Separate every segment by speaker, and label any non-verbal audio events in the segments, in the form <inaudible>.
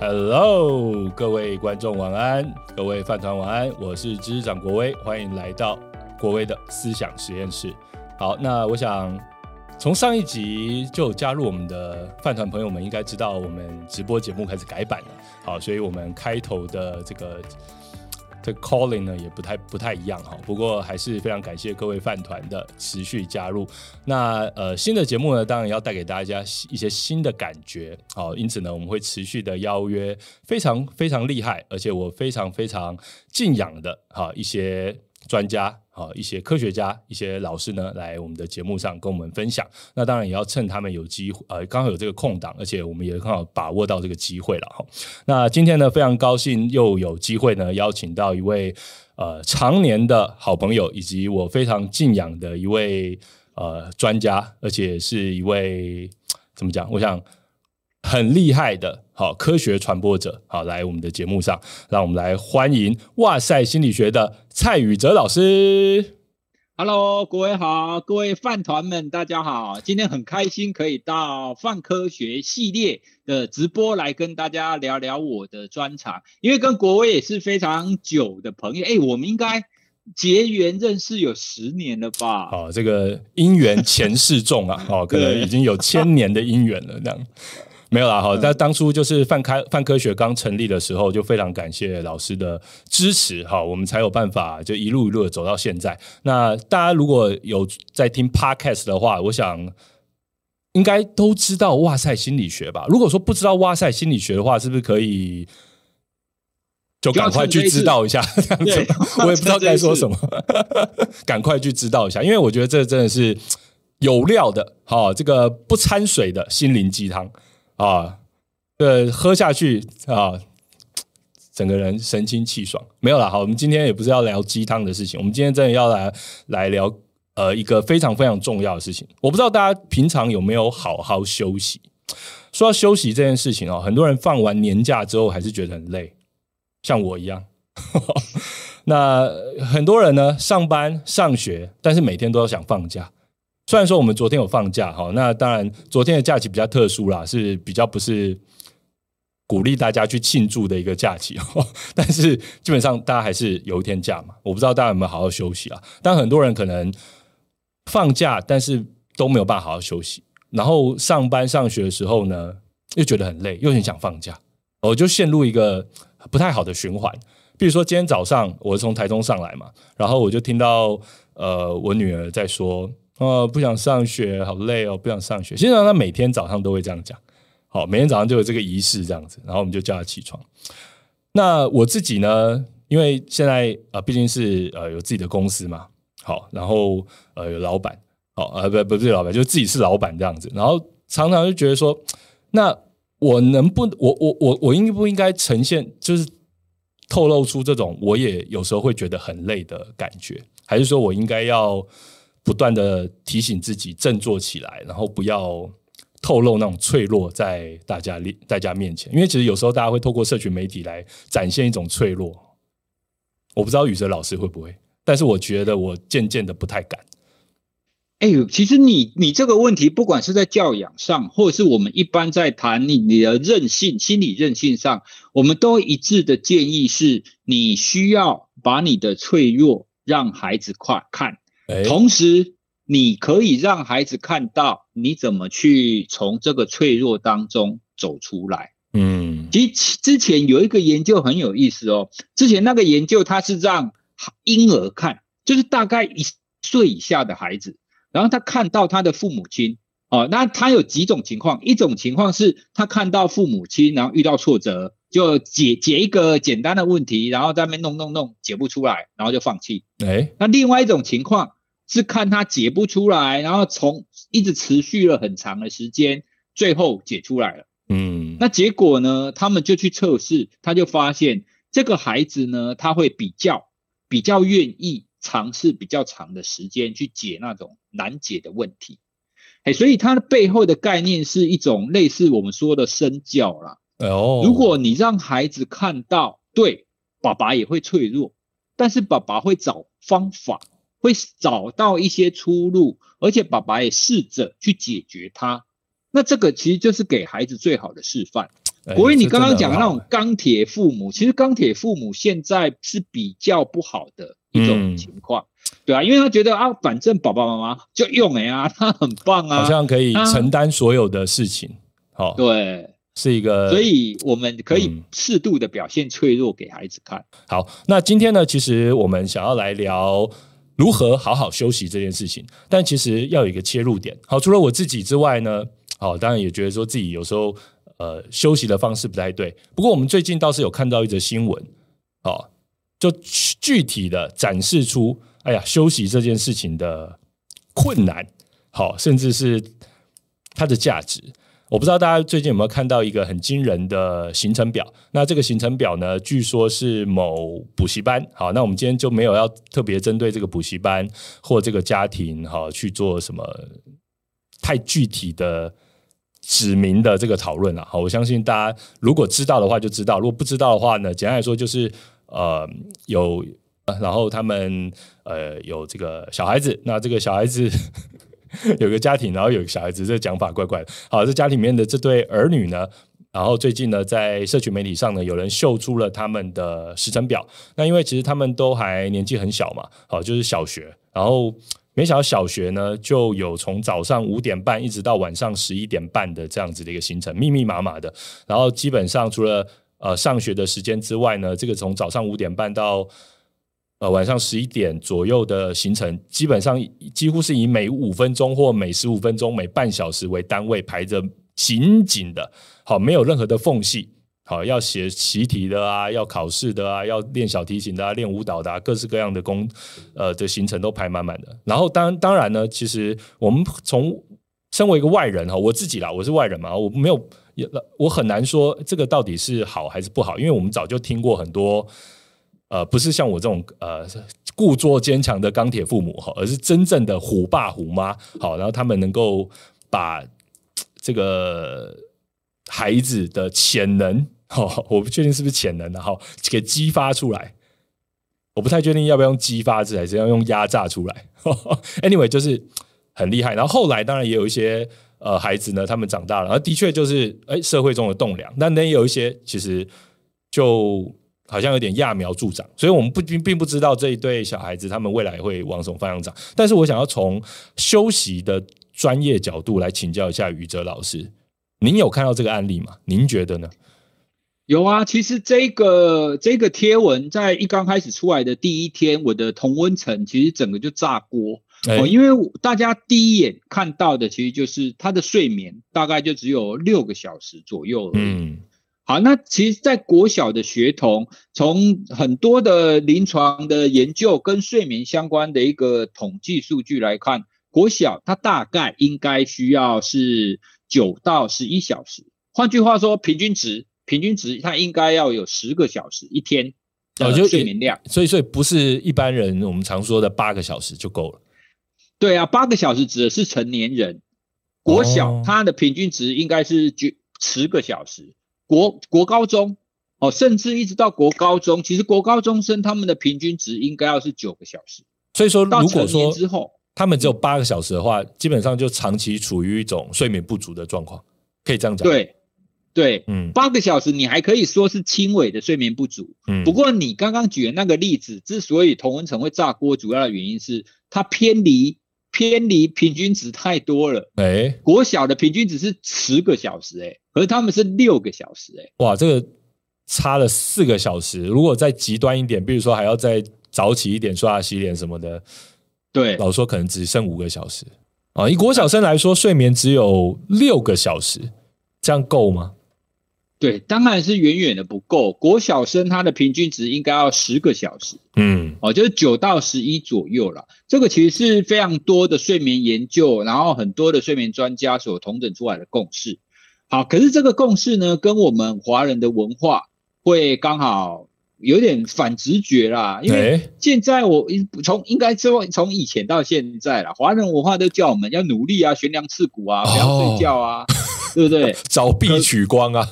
Speaker 1: Hello，各位观众晚安，各位饭团晚安，我是知识长国威，欢迎来到国威的思想实验室。好，那我想从上一集就加入我们的饭团朋友们应该知道，我们直播节目开始改版了。好，所以我们开头的这个。这 calling 呢也不太不太一样哈，不过还是非常感谢各位饭团的持续加入。那呃新的节目呢，当然要带给大家一些新的感觉，好，因此呢我们会持续的邀约非常非常厉害，而且我非常非常敬仰的哈一些专家。呃，一些科学家、一些老师呢，来我们的节目上跟我们分享。那当然也要趁他们有机会，呃，刚好有这个空档，而且我们也刚好把握到这个机会了哈。那今天呢，非常高兴又有机会呢，邀请到一位呃常年的好朋友，以及我非常敬仰的一位呃专家，而且是一位怎么讲？我想。很厉害的，好科学传播者，好来我们的节目上，让我们来欢迎哇塞心理学的蔡宇哲老师。
Speaker 2: Hello，各位好，各位饭团们，大家好，今天很开心可以到饭科学系列的直播来跟大家聊聊我的专长，因为跟国威也是非常久的朋友，哎，我们应该结缘认识有十年了吧？
Speaker 1: 好，这个姻缘前世重啊，<laughs> 哦，可能已经有千年的姻缘了，这样。没有啦，好，但当初就是泛开泛科学刚成立的时候，就非常感谢老师的支持，哈，我们才有办法就一路一路的走到现在。那大家如果有在听 Podcast 的话，我想应该都知道哇塞心理学吧？如果说不知道哇塞心理学的话，是不是可以就赶快去知道一下？这样子，我也不知道该说什么，<laughs> 赶快去知道一下，因为我觉得这真的是有料的，好，这个不掺水的心灵鸡汤。啊，呃，喝下去啊，整个人神清气爽。没有啦，好，我们今天也不是要聊鸡汤的事情，我们今天真的要来来聊呃一个非常非常重要的事情。我不知道大家平常有没有好好休息。说到休息这件事情哦，很多人放完年假之后还是觉得很累，像我一样。<laughs> 那很多人呢，上班上学，但是每天都要想放假。虽然说我们昨天有放假哈，那当然昨天的假期比较特殊啦，是比较不是鼓励大家去庆祝的一个假期，<laughs> 但是基本上大家还是有一天假嘛。我不知道大家有没有好好休息啊？但很多人可能放假，但是都没有办法好好休息，然后上班上学的时候呢，又觉得很累，又很想放假，我就陷入一个不太好的循环。比如说今天早上我从台中上来嘛，然后我就听到呃我女儿在说。哦，不想上学，好累哦，不想上学。现在他每天早上都会这样讲，好，每天早上就有这个仪式这样子，然后我们就叫他起床。那我自己呢，因为现在啊，毕竟是呃有自己的公司嘛，好，然后呃有老板，好啊，不不是老板，就自己是老板这样子，然后常常就觉得说，那我能不，我我我我应不应该呈现，就是透露出这种我也有时候会觉得很累的感觉，还是说我应该要？不断的提醒自己振作起来，然后不要透露那种脆弱在大家大家面前，因为其实有时候大家会透过社群媒体来展现一种脆弱。我不知道宇哲老师会不会，但是我觉得我渐渐的不太敢。
Speaker 2: 哎呦，其实你你这个问题，不管是在教养上，或者是我们一般在谈你你的韧性、心理韧性上，我们都一致的建议是，你需要把你的脆弱让孩子快看。同时，你可以让孩子看到你怎么去从这个脆弱当中走出来。嗯，其实之前有一个研究很有意思哦。之前那个研究，他是让婴儿看，就是大概一岁以下的孩子，然后他看到他的父母亲哦。那他有几种情况，一种情况是他看到父母亲，然后遇到挫折，就解解一个简单的问题，然后在那边弄弄弄解不出来，然后就放弃。哎，那另外一种情况。是看他解不出来，然后从一直持续了很长的时间，最后解出来了。嗯，那结果呢？他们就去测试，他就发现这个孩子呢，他会比较比较愿意尝试比较长的时间去解那种难解的问题。哎，所以它的背后的概念是一种类似我们说的身教啦。哦，如果你让孩子看到，对，爸爸也会脆弱，但是爸爸会找方法。会找到一些出路，而且爸爸也试着去解决它。那这个其实就是给孩子最好的示范。国英，你刚刚讲的那种钢铁父母，其实钢铁父母现在是比较不好的一种情况，嗯、对啊，因为他觉得啊，反正爸爸妈妈就用哎啊，他很棒啊，
Speaker 1: 好像可以承担所有的事情，好、啊，
Speaker 2: 对，
Speaker 1: 是一个，
Speaker 2: 所以我们可以适度的表现脆弱给孩子看。嗯、
Speaker 1: 好，那今天呢，其实我们想要来聊如何好好休息这件事情，但其实要有一个切入点。好，除了我自己之外呢，好，当然也觉得说自己有时候。呃，休息的方式不太对。不过我们最近倒是有看到一则新闻，哦，就具体的展示出，哎呀，休息这件事情的困难，好，甚至是它的价值。我不知道大家最近有没有看到一个很惊人的行程表？那这个行程表呢，据说是某补习班。好，那我们今天就没有要特别针对这个补习班或这个家庭，哈去做什么太具体的。指明的这个讨论了，好，我相信大家如果知道的话就知道，如果不知道的话呢，简单来说就是呃有，然后他们呃有这个小孩子，那这个小孩子有个家庭，然后有个小孩子，这讲法怪怪的。好，这家里面的这对儿女呢，然后最近呢在社群媒体上呢，有人秀出了他们的时程表。那因为其实他们都还年纪很小嘛，好，就是小学，然后。没想到小学呢，就有从早上五点半一直到晚上十一点半的这样子的一个行程，密密麻麻的。然后基本上除了呃上学的时间之外呢，这个从早上五点半到呃晚上十一点左右的行程，基本上几乎是以每五分钟或每十五分钟、每半小时为单位排着紧紧的，好，没有任何的缝隙。好，要写习题的啊，要考试的啊，要练小提琴的啊，练舞蹈的啊，各式各样的工，呃的行程都排满满的。然后当当然呢，其实我们从身为一个外人哈，我自己啦，我是外人嘛，我没有，我很难说这个到底是好还是不好，因为我们早就听过很多，呃，不是像我这种呃故作坚强的钢铁父母哈，而是真正的虎爸虎妈。好，然后他们能够把这个孩子的潜能。哦，我不确定是不是潜能，然后给激发出来。我不太确定要不要用激发字，还是要用压榨出来。<laughs> Anyway，就是很厉害。然后后来当然也有一些呃孩子呢，他们长大了，而的确就是哎社会中的栋梁。但也有一些其实就好像有点揠苗助长，所以我们不并并不知道这一对小孩子他们未来会往什么方向长。但是我想要从休息的专业角度来请教一下宇哲老师，您有看到这个案例吗？您觉得呢？
Speaker 2: 有啊，其实这个这个贴文在一刚开始出来的第一天，我的同温层其实整个就炸锅哦，因为大家第一眼看到的其实就是他的睡眠大概就只有六个小时左右而已。嗯，好，那其实，在国小的学童，从很多的临床的研究跟睡眠相关的一个统计数据来看，国小它大概应该需要是九到十一小时，换句话说，平均值。平均值，它应该要有十个小时一天的睡眠量，
Speaker 1: 所以所以不是一般人我们常说的八个小时就够了。
Speaker 2: 对啊，八个小时指的是成年人，国小它的平均值应该是九十个小时，国国高中哦，甚至一直到国高中，其实国高中生他们的平均值应该要是九个小时。
Speaker 1: 所以说，如果说之后他们只有八个小时的话，基本上就长期处于一种睡眠不足的状况，可以这样讲。
Speaker 2: 对。对，嗯，八个小时你还可以说是轻微的睡眠不足，嗯，不过你刚刚举的那个例子，之所以同温层会炸锅，主要的原因是它偏离偏离平均值太多了，哎，国小的平均值是十个小时，哎，而他们是六个小时，哎，
Speaker 1: 哇，这个差了四个小时，如果再极端一点，比如说还要再早起一点刷牙洗脸什么的，
Speaker 2: 对，
Speaker 1: 老实说可能只剩五个小时啊，以国小生来说，睡眠只有六个小时，这样够吗？
Speaker 2: 对，当然是远远的不够。国小生他的平均值应该要十个小时，嗯，哦，就是九到十一左右了。这个其实是非常多的睡眠研究，然后很多的睡眠专家所统整出来的共识。好，可是这个共识呢，跟我们华人的文化会刚好有点反直觉啦。因为现在我从应该说从以前到现在啦，华人文化都叫我们要努力啊，悬梁刺股啊，不要睡觉啊。哦对不对？<laughs>
Speaker 1: 凿壁取光啊！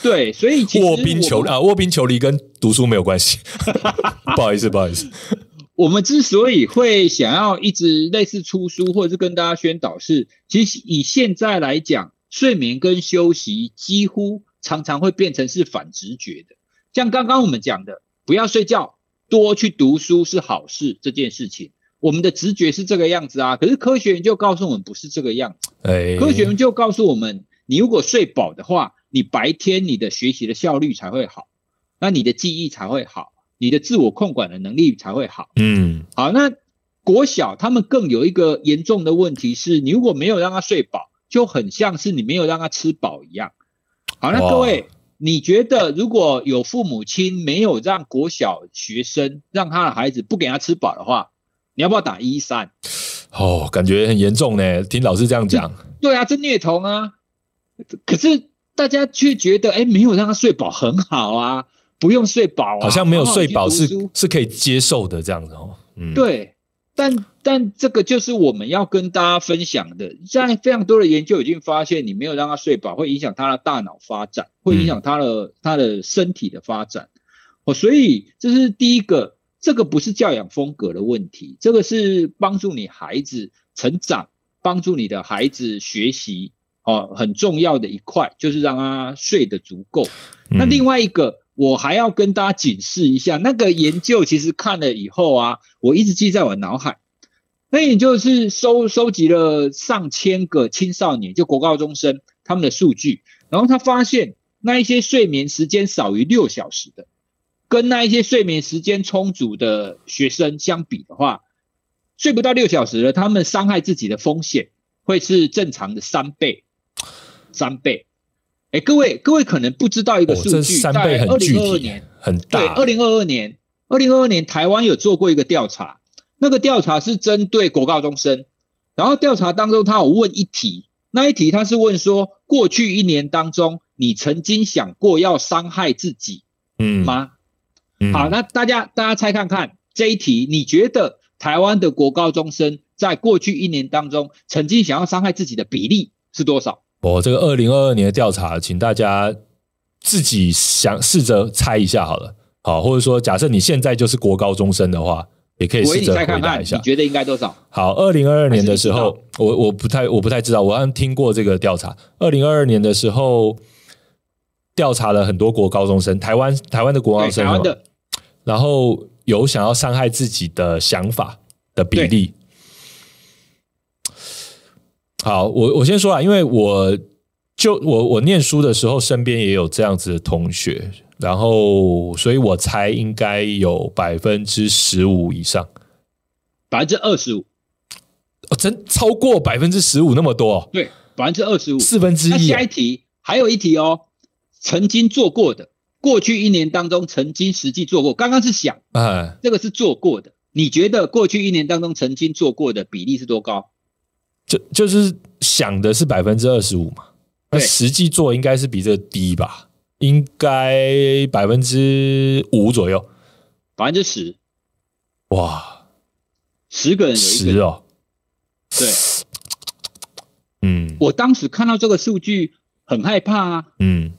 Speaker 2: 对，所以
Speaker 1: 卧冰求啊，卧冰求鲤跟读书没有关系。<laughs> 不好意思，不好意思。
Speaker 2: 我们之所以会想要一直类似出书，或者是跟大家宣导是，是其实以现在来讲，睡眠跟休息几乎常常会变成是反直觉的。像刚刚我们讲的，不要睡觉，多去读书是好事这件事情，我们的直觉是这个样子啊。可是科学研究告诉我们不是这个样子。
Speaker 1: 哎，
Speaker 2: 科学研究告诉我们，你如果睡饱的话，你白天你的学习的效率才会好，那你的记忆才会好，你的自我控管的能力才会好。
Speaker 1: 嗯，
Speaker 2: 好，那国小他们更有一个严重的问题是，你如果没有让他睡饱，就很像是你没有让他吃饱一样。好，那各位，你觉得如果有父母亲没有让国小学生让他的孩子不给他吃饱的话，你要不要打一三？
Speaker 1: 哦，感觉很严重呢。听老师这样讲，
Speaker 2: 对啊，这虐童啊。可是大家却觉得，哎，没有让他睡饱很好啊，不用睡饱啊，
Speaker 1: 好像没有睡饱是是可以接受的这样子哦。嗯，
Speaker 2: 对。但但这个就是我们要跟大家分享的，现在非常多的研究已经发现，你没有让他睡饱，会影响他的大脑发展，会影响他的他的身体的发展。哦，所以这是第一个，这个不是教养风格的问题，这个是帮助你孩子成长，帮助你的孩子学习哦，很重要的一块就是让他睡得足够。那另外一个。我还要跟大家警示一下，那个研究其实看了以后啊，我一直记在我脑海。那也就是收收集了上千个青少年，就国高中生他们的数据，然后他发现那一些睡眠时间少于六小时的，跟那一些睡眠时间充足的学生相比的话，睡不到六小时的，他们伤害自己的风险会是正常的三倍，三倍。哎，各位，各位可能不知道一个数据，在二零二二年，
Speaker 1: 很大。
Speaker 2: 对，二零二二年，二零二二年台湾有做过一个调查，那个调查是针对国高中生，然后调查当中他有问一题，那一题他是问说，过去一年当中，你曾经想过要伤害自己，嗯吗？嗯，好，那大家大家猜看看这一题，你觉得台湾的国高中生在过去一年当中，曾经想要伤害自己的比例是多少？
Speaker 1: 我这个二零二二年的调查，请大家自己想试着猜一下好了，好，或者说假设你现在就是国高中生的话，也可以试着回答一下。
Speaker 2: 你觉得应该多少？
Speaker 1: 好，二零二二年的时候，我我不太我不太知道，我好像听过这个调查。二零二二年的时候，调查了很多国高中生，台湾台湾的国高中生，然后有想要伤害自己的想法的比例。好，我我先说啊，因为我就我我念书的时候，身边也有这样子的同学，然后所以我猜应该有百分之十五以上，
Speaker 2: 百分之二十五，
Speaker 1: 哦，真超过百分之十五那么多？
Speaker 2: 对，百分之二十五，
Speaker 1: 四分之一。那
Speaker 2: 下一题还有一题哦，曾经做过的，过去一年当中曾经实际做过，刚刚是想，
Speaker 1: 嗯，
Speaker 2: 这个是做过的，你觉得过去一年当中曾经做过的比例是多高？
Speaker 1: 就就是想的是百分之二十五嘛，那实际做应该是比这个低吧？应该百分之五左右，
Speaker 2: 百分之十。
Speaker 1: 哇，
Speaker 2: 十个人有一个
Speaker 1: 十哦，
Speaker 2: 对，
Speaker 1: 嗯，
Speaker 2: 我当时看到这个数据很害怕啊，
Speaker 1: 嗯，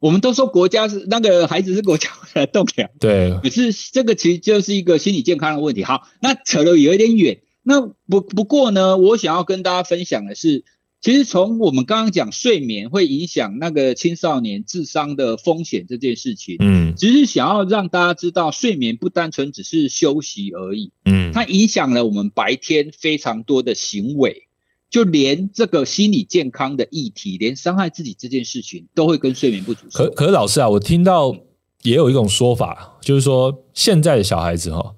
Speaker 2: 我们都说国家是那个孩子是国家的栋梁，
Speaker 1: 对，
Speaker 2: 可是这个其实就是一个心理健康的问题。好，那扯得有一点远。那不不过呢，我想要跟大家分享的是，其实从我们刚刚讲睡眠会影响那个青少年智商的风险这件事情，
Speaker 1: 嗯，
Speaker 2: 只是想要让大家知道，睡眠不单纯只是休息而已，
Speaker 1: 嗯，
Speaker 2: 它影响了我们白天非常多的行为，就连这个心理健康的议题，连伤害自己这件事情，都会跟睡眠不足。
Speaker 1: 可可是老师啊，我听到也有一种说法，就是说现在的小孩子哈。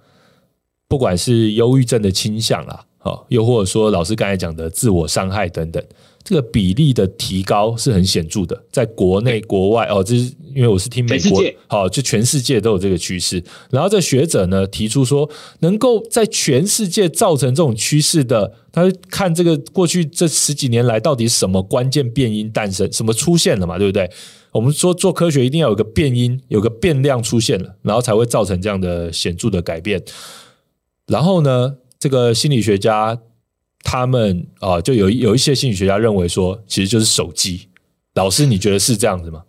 Speaker 1: 不管是忧郁症的倾向啦，好，又或者说老师刚才讲的自我伤害等等，这个比例的提高是很显著的，在国内国外哦，这是因为我是听美国，好，就全世界都有这个趋势。然后这学者呢提出说，能够在全世界造成这种趋势的，他看这个过去这十几年来到底什么关键变因诞生，什么出现了嘛，对不对？我们说做科学一定要有个变因，有个变量出现了，然后才会造成这样的显著的改变。然后呢，这个心理学家他们啊，就有有一些心理学家认为说，其实就是手机。老师，你觉得是这样子吗？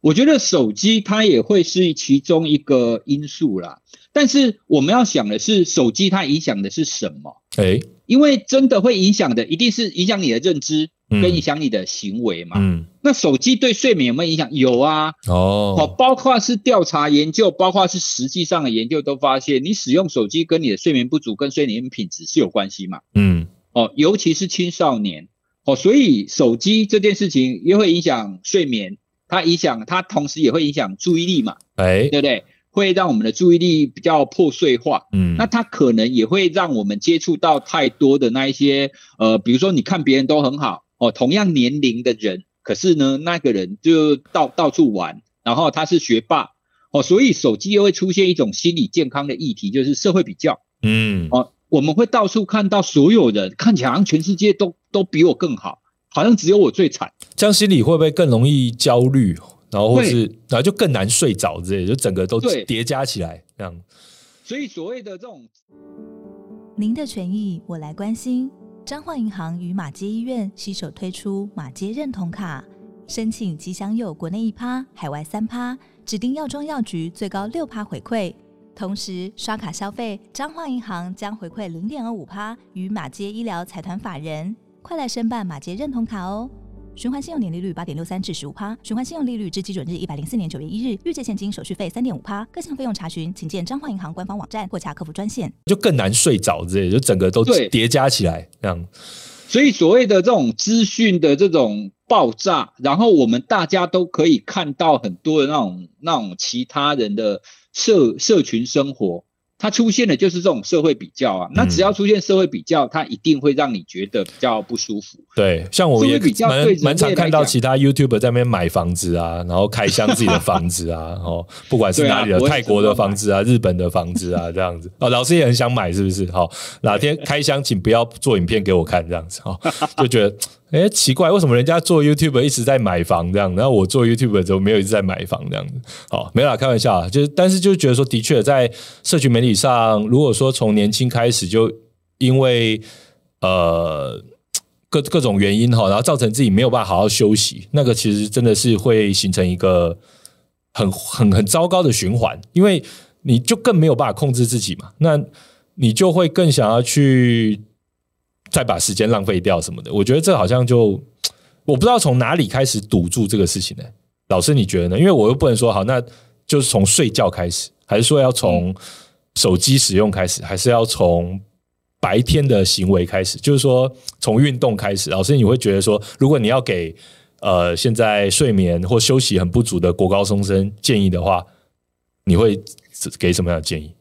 Speaker 2: 我觉得手机它也会是其中一个因素啦。但是我们要想的是，手机它影响的是什么？
Speaker 1: 哎，
Speaker 2: 因为真的会影响的，一定是影响你的认知跟影响你的行为嘛。嗯，那手机对睡眠有没有影响？有啊。哦，包括是调查研究，包括是实际上的研究都发现，你使用手机跟你的睡眠不足跟睡眠品质是有关系嘛。嗯，哦，尤其是青少年，哦，所以手机这件事情也会影响睡眠，它影响它同时也会影响注意力嘛。哎，对不对？会让我们的注意力比较破碎化，嗯，那它可能也会让我们接触到太多的那一些，呃，比如说你看别人都很好哦，同样年龄的人，可是呢，那个人就到到处玩，然后他是学霸哦，所以手机又会出现一种心理健康的议题，就是社会比较，嗯，哦，我们会到处看到所有人看起来好像全世界都都比我更好，好像只有我最惨，
Speaker 1: 这样心里会不会更容易焦虑？然后或是，然后就更难睡着之类，就整个都叠加起来这样。
Speaker 2: 所以所谓的这种，
Speaker 3: 您的权益我来关心。彰化银行与马街医院携手推出马街认同卡，申请即享有国内一趴、海外三趴，指定药妆药局最高六趴回馈。同时刷卡消费，彰化银行将回馈零点二五趴与马街医疗财团法人。快来申办马街认同卡哦！循环信用年利率八点六三至十五趴，循环信用利率之基准日一百零四年九月一日，预借现金手续费三点五趴，各项费用查询请见彰化银行官方网站或查客服专线。
Speaker 1: 就更难睡着之类，就整个都叠加起来这样。
Speaker 2: 所以所谓的这种资讯的这种爆炸，然后我们大家都可以看到很多的那种那种其他人的社社群生活。它出现的就是这种社会比较啊，那只要出现社会比较，它一定会让你觉得比较不舒服。
Speaker 1: 对，像我也蛮蛮常看到其他 YouTuber 在那边买房子啊，然后开箱自己的房子啊，<laughs> 哦，不管是哪里的，泰国的房子啊，日本的房子啊，<laughs> 这样子。哦，老师也很想买，是不是？好，哪天开箱，请不要做影片给我看，这样子。哦，<laughs> 就觉得。哎，奇怪，为什么人家做 YouTube 一直在买房这样，然后我做 YouTube 怎么没有一直在买房这样子？好，没有啦，开玩笑啊，就是，但是就觉得说，的确在社群媒体上，如果说从年轻开始就因为呃各各种原因哈，然后造成自己没有办法好好休息，那个其实真的是会形成一个很很很糟糕的循环，因为你就更没有办法控制自己嘛，那你就会更想要去。再把时间浪费掉什么的，我觉得这好像就我不知道从哪里开始堵住这个事情呢？老师你觉得呢？因为我又不能说好，那就是从睡觉开始，还是说要从手机使用开始，还是要从白天的行为开始？就是说从运动开始。老师你会觉得说，如果你要给呃现在睡眠或休息很不足的国高中生建议的话，你会给什么样的建议？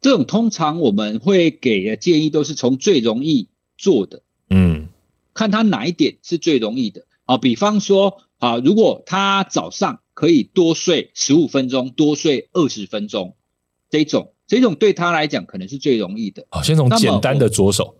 Speaker 2: 这种通常我们会给的建议都是从最容易。做的，嗯，看他哪一点是最容易的啊？比方说啊，如果他早上可以多睡十五分钟，多睡二十分钟，这种这种对他来讲可能是最容易的。
Speaker 1: 哦，先从简单的着手。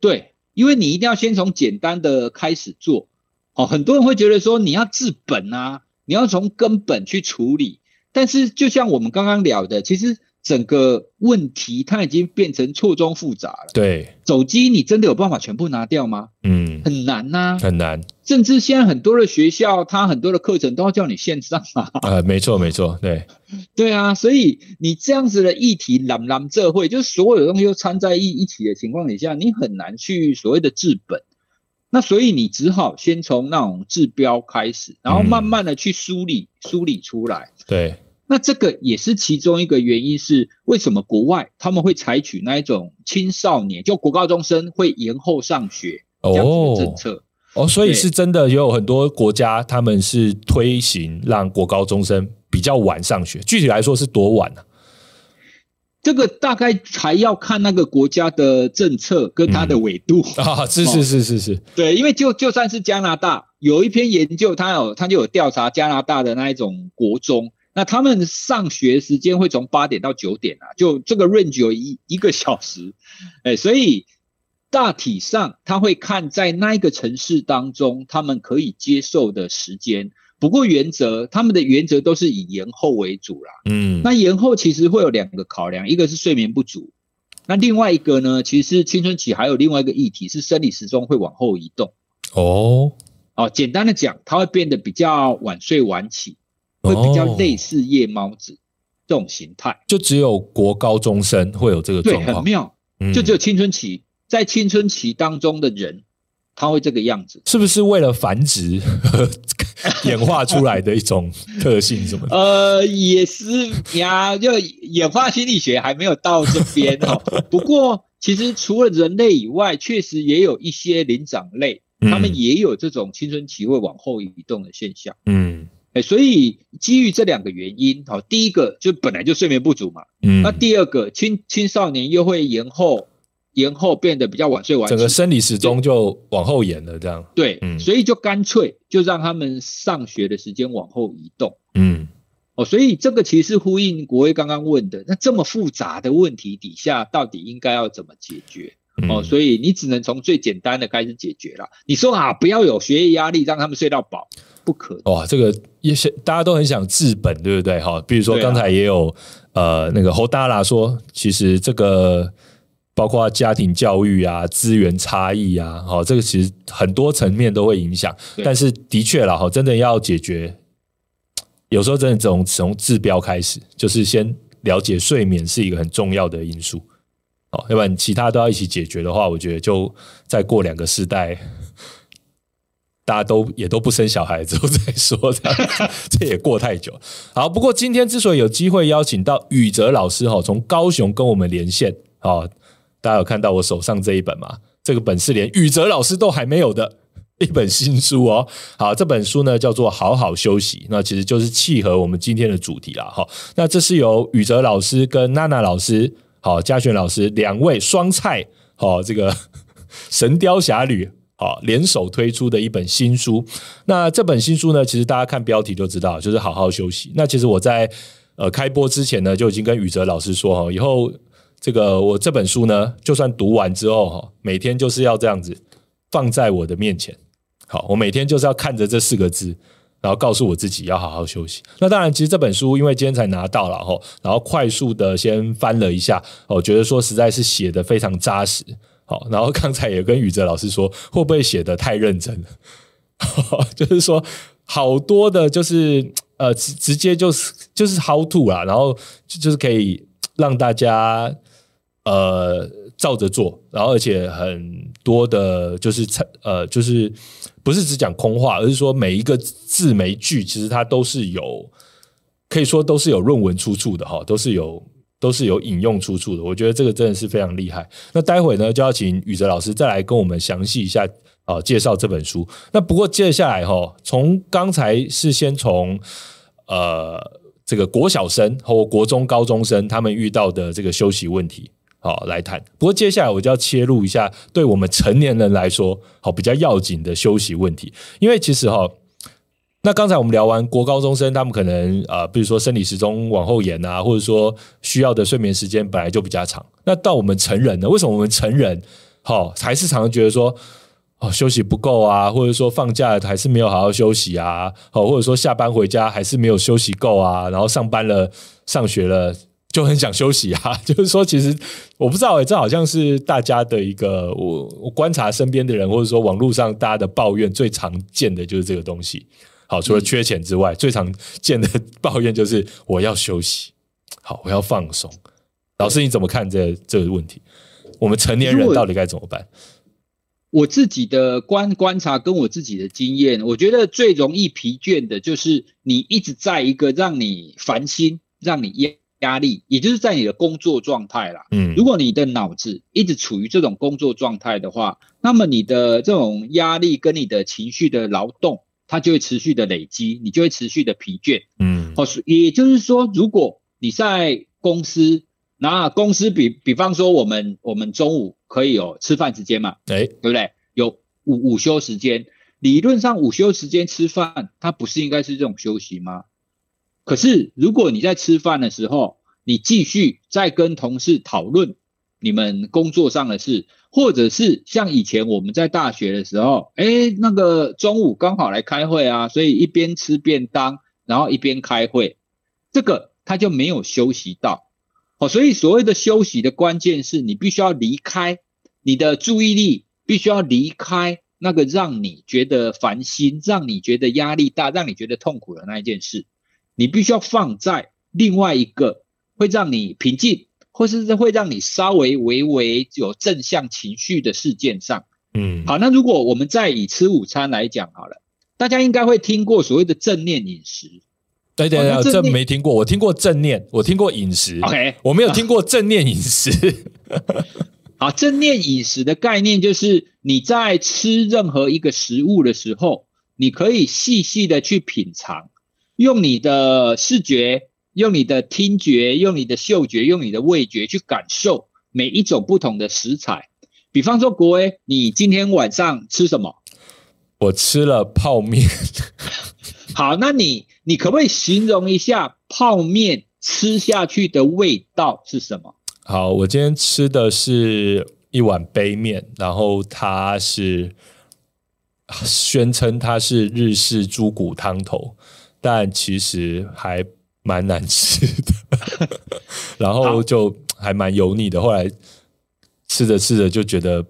Speaker 2: 对，因为你一定要先从简单的开始做。哦，很多人会觉得说你要治本啊，你要从根本去处理。但是就像我们刚刚聊的，其实。整个问题它已经变成错综复杂了。
Speaker 1: 对，
Speaker 2: 手机你真的有办法全部拿掉吗？嗯，很难呐、啊，
Speaker 1: 很难。
Speaker 2: 甚至现在很多的学校，它很多的课程都要叫你线上啊。
Speaker 1: 呃，没错，没错，对，
Speaker 2: 对啊。所以你这样子的议题，朗朗这会，就是所有的东西都掺在一一起的情况底下，你很难去所谓的治本。那所以你只好先从那种治标开始，然后慢慢的去梳理、嗯、梳理出来。
Speaker 1: 对。
Speaker 2: 那这个也是其中一个原因，是为什么国外他们会采取那一种青少年，就国高中生会延后上学这样子的政策
Speaker 1: 哦，哦，所以是真的也有很多国家他们是推行让国高中生比较晚上学，具体来说是多晚呢？啊？
Speaker 2: 这个大概还要看那个国家的政策跟它的纬度，
Speaker 1: 嗯、啊，是是是是是，
Speaker 2: 对，因为就就算是加拿大有一篇研究，它有它就有调查加拿大的那一种国中。那他们上学时间会从八点到九点啊，就这个 range 有一一个小时，哎，所以大体上他会看在那一个城市当中他们可以接受的时间。不过原则他们的原则都是以延后为主啦。嗯，那延后其实会有两个考量，一个是睡眠不足，那另外一个呢，其实青春期还有另外一个议题是生理时钟会往后移动。哦，哦，简单的讲，他会变得比较晚睡晚起。会比较类似夜猫子这种形态，
Speaker 1: 就只有国高中生会有这个状况，
Speaker 2: 对，很妙，就只有青春期在青春期当中的人，他会这个样子，
Speaker 1: 是不是为了繁殖 <laughs> 演化出来的一种特性什么的？<laughs>
Speaker 2: 呃，也是呀，就演化心理学还没有到这边哦。<laughs> 不过，其实除了人类以外，确实也有一些灵长类，他们也有这种青春期会往后移动的现象。嗯。所以基于这两个原因，好，第一个就本来就睡眠不足嘛，嗯，那第二个青青少年又会延后，延后变得比较晚睡晚起，
Speaker 1: 整个生理时钟就往后延了，这样，
Speaker 2: 对，嗯，所以就干脆就让他们上学的时间往后移动，嗯，哦，所以这个其实呼应国威刚刚问的，那这么复杂的问题底下，到底应该要怎么解决？哦，所以你只能从最简单的开始解决了。你说啊，不要有学业压力，让他们睡到饱。不可哇，
Speaker 1: 这个也是大家都很想治本，对不对？哈，比如说刚才也有、啊、呃那个侯大拉说，其实这个包括家庭教育啊、资源差异啊，哈，这个其实很多层面都会影响。但是的确啦，哈，真的要解决，有时候真的从从治标开始，就是先了解睡眠是一个很重要的因素。哦，要不然其他都要一起解决的话，我觉得就再过两个世代。大家都也都不生小孩之后再说，这样这也过太久。好，不过今天之所以有机会邀请到宇哲老师哈，从高雄跟我们连线，啊，大家有看到我手上这一本吗？这个本是连宇哲老师都还没有的一本新书哦。好，这本书呢叫做《好好休息》，那其实就是契合我们今天的主题啦。哈，那这是由宇哲老师跟娜娜老师，好，嘉璇老师两位双菜，好，这个《神雕侠侣》。好，联手推出的一本新书。那这本新书呢，其实大家看标题就知道，就是好好休息。那其实我在呃开播之前呢，就已经跟宇哲老师说哈，以后这个我这本书呢，就算读完之后哈，每天就是要这样子放在我的面前。好，我每天就是要看着这四个字，然后告诉我自己要好好休息。那当然，其实这本书因为今天才拿到了哈，然后快速的先翻了一下，我觉得说实在是写得非常扎实。好，然后刚才也跟宇哲老师说，会不会写得太认真了？<laughs> 就是说，好多的，就是呃，直直接就是就是 how to 啦，然后就是可以让大家呃照着做，然后而且很多的，就是呃，就是不是只讲空话，而是说每一个字每一句，其实它都是有可以说都是有论文出处的哈，都是有。都是有引用出处的，我觉得这个真的是非常厉害。那待会呢，就要请宇哲老师再来跟我们详细一下啊、介绍这本书。那不过接下来哈，从刚才是先从呃这个国小生和国中高中生他们遇到的这个休息问题好来谈。不过接下来我就要切入一下，对我们成年人来说好比较要紧的休息问题，因为其实哈。那刚才我们聊完国高中生，他们可能啊，比如说生理时钟往后延啊，或者说需要的睡眠时间本来就比较长。那到我们成人呢？为什么我们成人好还是常常觉得说哦休息不够啊，或者说放假还是没有好好休息啊，好或者说下班回家还是没有休息够啊，然后上班了上学了就很想休息啊。<laughs> 就是说，其实我不知道诶，这好像是大家的一个我我观察身边的人，或者说网络上大家的抱怨最常见的就是这个东西。好，除了缺钱之外，嗯、最常见的 <laughs> 抱怨就是我要休息，好，我要放松。老师，你怎么看这这个问题？我们成年人到底该怎么办？
Speaker 2: 我，我自己的观观察跟我自己的经验，我觉得最容易疲倦的就是你一直在一个让你烦心、让你压压力，也就是在你的工作状态啦。嗯，如果你的脑子一直处于这种工作状态的话，那么你的这种压力跟你的情绪的劳动。它就会持续的累积，你就会持续的疲倦。嗯，好，也就是说，如果你在公司，那公司比比方说，我们我们中午可以有吃饭时间嘛？哎，对不对？有午午休时间，理论上午休时间吃饭，它不是应该是这种休息吗？可是如果你在吃饭的时候，你继续在跟同事讨论你们工作上的事。或者是像以前我们在大学的时候，哎，那个中午刚好来开会啊，所以一边吃便当，然后一边开会，这个他就没有休息到。哦，所以所谓的休息的关键是你必须要离开你的注意力，必须要离开那个让你觉得烦心、让你觉得压力大、让你觉得痛苦的那一件事，你必须要放在另外一个会让你平静。或是会让你稍微微微有正向情绪的事件上。
Speaker 1: 嗯，
Speaker 2: 好，那如果我们再以吃午餐来讲好了，大家应该会听过所谓的正念饮食。
Speaker 1: 对对对，这没听过，我听过正念，我听过饮食
Speaker 2: ，OK，
Speaker 1: 我没有听过正念饮食。<laughs>
Speaker 2: 好，正念饮食的概念就是你在吃任何一个食物的时候，你可以细细的去品尝，用你的视觉、用你的听觉、用你的嗅觉、用你的味觉去感受每一种不同的食材。比方说，国威，你今天晚上吃什么？
Speaker 1: 我吃了泡面。<laughs>
Speaker 2: 好，那你你可不可以形容一下泡面吃下去的味道是什么？
Speaker 1: 好，我今天吃的是一碗杯面，然后它是宣称它是日式猪骨汤头，但其实还蛮难吃的，<laughs> 然后就还蛮油腻的。后来吃着吃着就觉得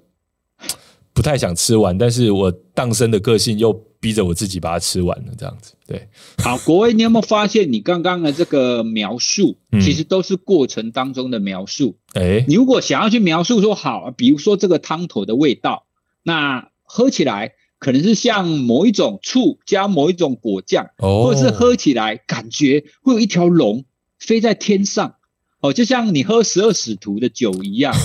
Speaker 1: 不太想吃完，但是我当生的个性又。逼着我自己把它吃完了，这样子。对，<laughs>
Speaker 2: 好，国威，你有没有发现，你刚刚的这个描述，其实都是过程当中的描述。
Speaker 1: 哎、嗯，
Speaker 2: 你如果想要去描述说，好，比如说这个汤头的味道，那喝起来可能是像某一种醋加某一种果酱，
Speaker 1: 哦，
Speaker 2: 或者是喝起来感觉会有一条龙飞在天上，哦，就像你喝十二使徒的酒一样。<laughs>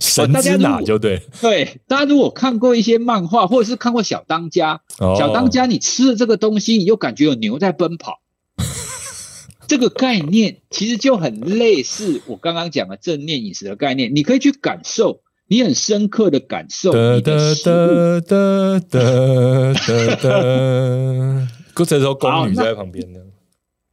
Speaker 1: 神之哪就对，
Speaker 2: 对，大家如果看过一些漫画，或者是看过小当家，哦、小当家，你吃了这个东西，你就感觉有牛在奔跑，<laughs> 这个概念其实就很类似我刚刚讲的正念饮食的概念，你可以去感受，你很深刻的感受你的食物。哒哒哒哒哒，
Speaker 1: 这时候宫女在旁边呢。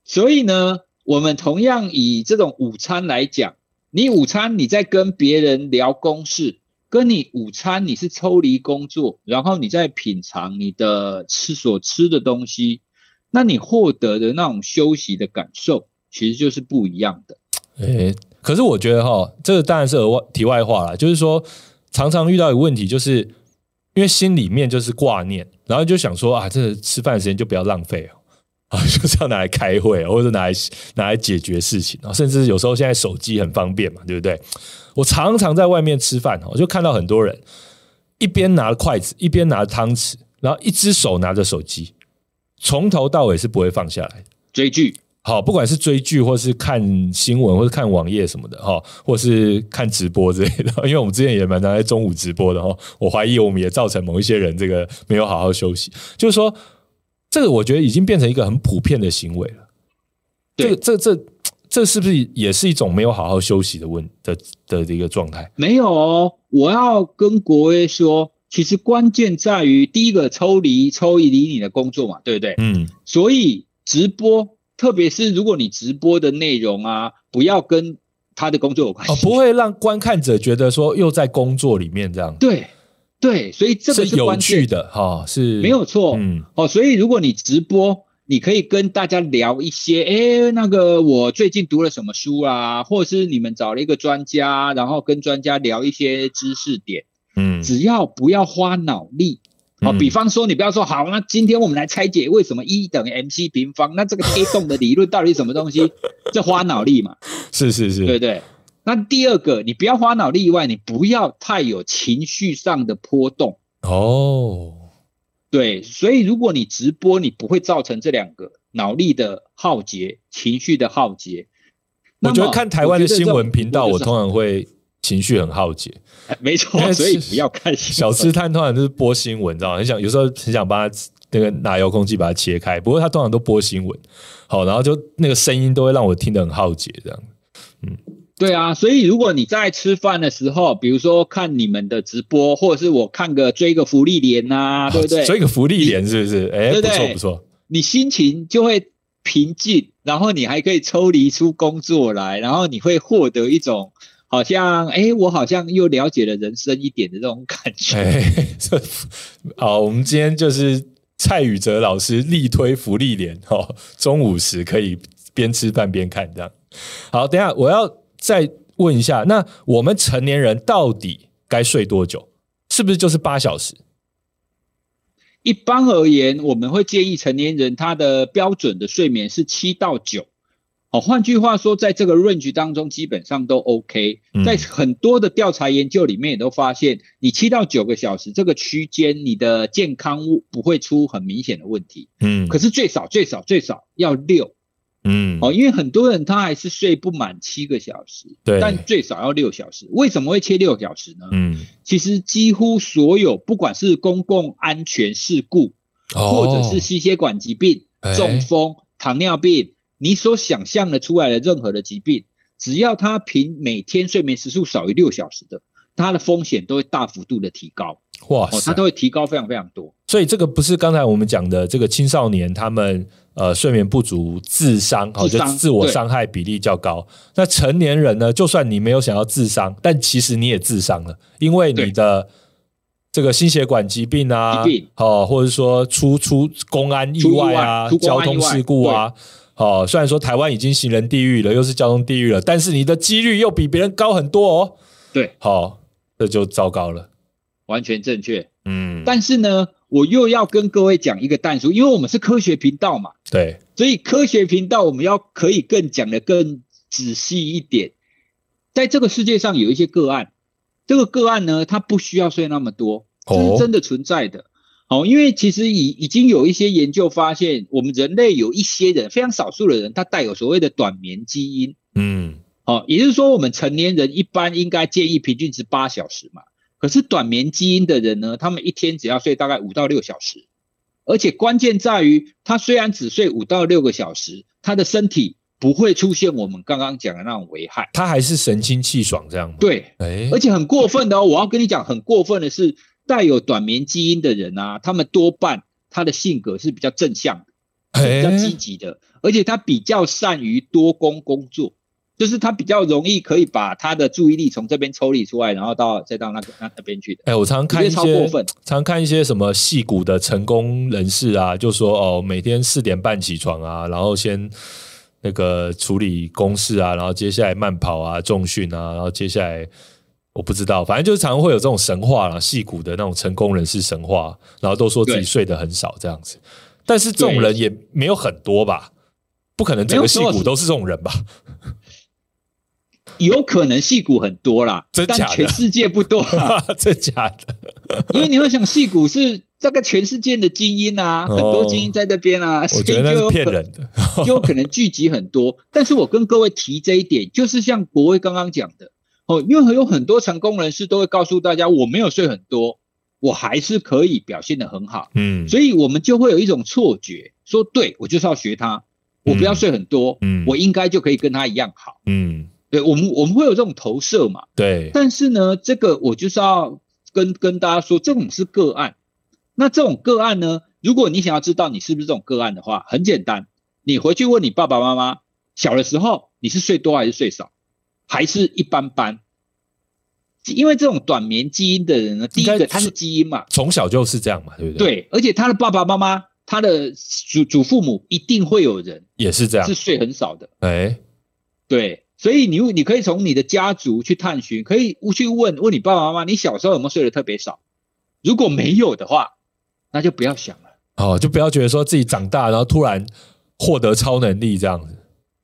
Speaker 2: 所以呢，我们同样以这种午餐来讲。你午餐你在跟别人聊公事，跟你午餐你是抽离工作，然后你在品尝你的吃所吃的东西，那你获得的那种休息的感受，其实就是不一样的。
Speaker 1: 诶，可是我觉得哈，这个当然是额外题外话啦，就是说常常遇到一个问题，就是因为心里面就是挂念，然后就想说啊，这个吃饭时间就不要浪费哦。啊，<laughs> 就是要拿来开会，或者拿来拿来解决事情啊，甚至有时候现在手机很方便嘛，对不对？我常常在外面吃饭，我就看到很多人一边拿着筷子，一边拿着汤匙，然后一只手拿着手机，从头到尾是不会放下来
Speaker 2: 追剧。
Speaker 1: 好，不管是追剧，或是看新闻，或是看网页什么的，哈，或是看直播之类的。因为我们之前也蛮常在中午直播的哈，我怀疑我们也造成某一些人这个没有好好休息，就是说。这个我觉得已经变成一个很普遍的行为了。这个、这、这、这是不是也是一种没有好好休息的问的的的一个状态？
Speaker 2: 没有哦，我要跟国威说，其实关键在于第一个抽离抽离你的工作嘛，对不对？
Speaker 1: 嗯。
Speaker 2: 所以直播，特别是如果你直播的内容啊，不要跟他的工作有关系，
Speaker 1: 哦，不会让观看者觉得说又在工作里面这样。
Speaker 2: 对。对，所以这个是，
Speaker 1: 是有趣的哈，是
Speaker 2: 没有错，嗯，哦，所以如果你直播，你可以跟大家聊一些，哎，那个我最近读了什么书啊，或者是你们找了一个专家，然后跟专家聊一些知识点，
Speaker 1: 嗯，
Speaker 2: 只要不要花脑力，哦，比方说你不要说好，那今天我们来拆解为什么 E 等于 MC 平方，那这个黑洞的理论到底是什么东西？<laughs> 这花脑力嘛，
Speaker 1: 是是是，
Speaker 2: 对对。那第二个，你不要花脑力以外，你不要太有情绪上的波动
Speaker 1: 哦。
Speaker 2: 对，所以如果你直播，你不会造成这两个脑力的耗竭、情绪的耗竭。
Speaker 1: 我觉得看台湾的新闻频道，我通常会情绪很耗竭。
Speaker 2: 没错，所以不要看
Speaker 1: 小吃摊，通常就是播新闻，你知道吗？很想有时候很想把它那个拿遥控器把它切开，不过他通常都播新闻，好，然后就那个声音都会让我听得很耗竭，这样，嗯。
Speaker 2: 对啊，所以如果你在吃饭的时候，比如说看你们的直播，或者是我看个追个福利连呐，对不对？
Speaker 1: 追个福利连是不是？哎，不错不错。
Speaker 2: 你心情就会平静，然后你还可以抽离出工作来，然后你会获得一种好像哎，我好像又了解了人生一点的这种感觉。
Speaker 1: 哎，<laughs> 好，我们今天就是蔡宇哲老师力推福利连，哦，中午时可以边吃饭边看这样。好，等一下我要。再问一下，那我们成年人到底该睡多久？是不是就是八小时？
Speaker 2: 一般而言，我们会建议成年人他的标准的睡眠是七到九。好，换句话说，在这个 range 当中，基本上都 OK。在很多的调查研究里面，也都发现，你七到九个小时这个区间，你的健康不会出很明显的问题。嗯，可是最少最少最少要六。嗯，哦，因为很多人他还是睡不满七个小时，对，但最少要六小时。为什么会切六小时呢？嗯，其实几乎所有不管是公共安全事故，或者是心血管疾病、中风、糖尿病，你所想象的出来的任何的疾病，只要他凭每天睡眠时数少于六小时的，他的风险都会大幅度的提高。哇，他都会提高非常非常多。
Speaker 1: 所以这个不是刚才我们讲的这个青少年他们。呃，睡眠不足自伤，好，就自我伤害比例较高。那成年人呢？就算你没有想要自伤，但其实你也自伤了，因为你的这个心血管疾病啊，哦，或者说出出公安意外啊，交通事故啊，哦，虽然说台湾已经行人地狱了，又是交通地狱了，但是你的几率又比别人高很多哦。
Speaker 2: 对，
Speaker 1: 好，这就糟糕了。
Speaker 2: 完全正确。嗯，但是呢，我又要跟各位讲一个但书，因为我们是科学频道嘛，
Speaker 1: 对，
Speaker 2: 所以科学频道我们要可以更讲得更仔细一点。在这个世界上有一些个案，这个个案呢，它不需要睡那么多，这是真的存在的。哦，因为其实已已经有一些研究发现，我们人类有一些人，非常少数的人，他带有所谓的短眠基因。嗯，哦，也就是说，我们成年人一般应该建议平均值八小时嘛。可是短眠基因的人呢，他们一天只要睡大概五到六小时，而且关键在于，他虽然只睡五到六个小时，他的身体不会出现我们刚刚讲的那种危害，
Speaker 1: 他还是神清气爽这样。
Speaker 2: 对，而且很过分的哦，我要跟你讲，很过分的是，带有短眠基因的人啊，他们多半他的性格是比较正向的，比较积极的，而且他比较善于多工工作。就是他比较容易可以把他的注意力从这边抽离出来，然后到再到那个那那边去的。
Speaker 1: 哎、欸，我常常看一些，超过分常看一些什么戏骨的成功人士啊，就说哦，每天四点半起床啊，然后先那个处理公事啊，然后接下来慢跑啊、重训啊，然后接下来我不知道，反正就是常常会有这种神话啦，戏骨的那种成功人士神话，然后都说自己睡得很少这样子。但是这种人也没有很多吧？不可能整个戏骨都是这种人吧？
Speaker 2: 有可能戏骨很多啦，但全世界不多啦。<laughs>
Speaker 1: 真假的？
Speaker 2: 因为你会想，戏骨是这个全世界的精英啊，很多精英在这边啊，
Speaker 1: 我觉得是骗人的，
Speaker 2: 就有可能聚集很多。但是我跟各位提这一点，就是像国威刚刚讲的哦，因为有很多成功人士都会告诉大家，我没有睡很多，我还是可以表现得很好。嗯，所以我们就会有一种错觉，说对我就是要学他，我不要睡很多，嗯，我应该就可以跟他一样好，嗯。对，我们我们会有这种投射嘛？
Speaker 1: 对。
Speaker 2: 但是呢，这个我就是要跟跟大家说，这种是个案。那这种个案呢，如果你想要知道你是不是这种个案的话，很简单，你回去问你爸爸妈妈，小的时候你是睡多还是睡少，还是一般般？因为这种短眠基因的人呢，第一个他是基因嘛，
Speaker 1: 从小就是这样嘛，对不对？
Speaker 2: 对，而且他的爸爸妈妈，他的祖祖父母一定会有人
Speaker 1: 也是这样，
Speaker 2: 是睡很少的。
Speaker 1: 哎，
Speaker 2: 对。所以你你可以从你的家族去探寻，可以去问问你爸爸妈妈，你小时候有没有睡得特别少？如果没有的话，那就不要想了。
Speaker 1: 哦，就不要觉得说自己长大然后突然获得超能力这样子。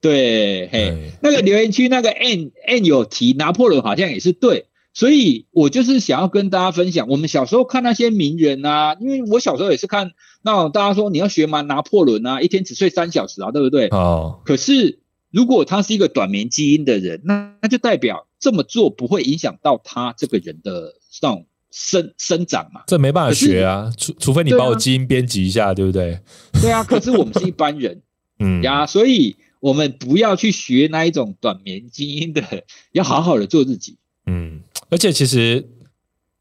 Speaker 2: 对，嘿，那个留言区那个 N N 有提拿破仑好像也是对，所以我就是想要跟大家分享，我们小时候看那些名人啊，因为我小时候也是看那种大家说你要学嘛，拿破仑啊，一天只睡三小时啊，对不对？哦，可是。如果他是一个短眠基因的人，那那就代表这么做不会影响到他这个人的这种生生长嘛？
Speaker 1: 这没办法学啊，除除非你把我基因编辑一下，对不对？<laughs>
Speaker 2: 对啊，可是我们是一般人，嗯呀，所以我们不要去学那一种短眠基因的，要好好的做自己。
Speaker 1: 嗯，而且其实，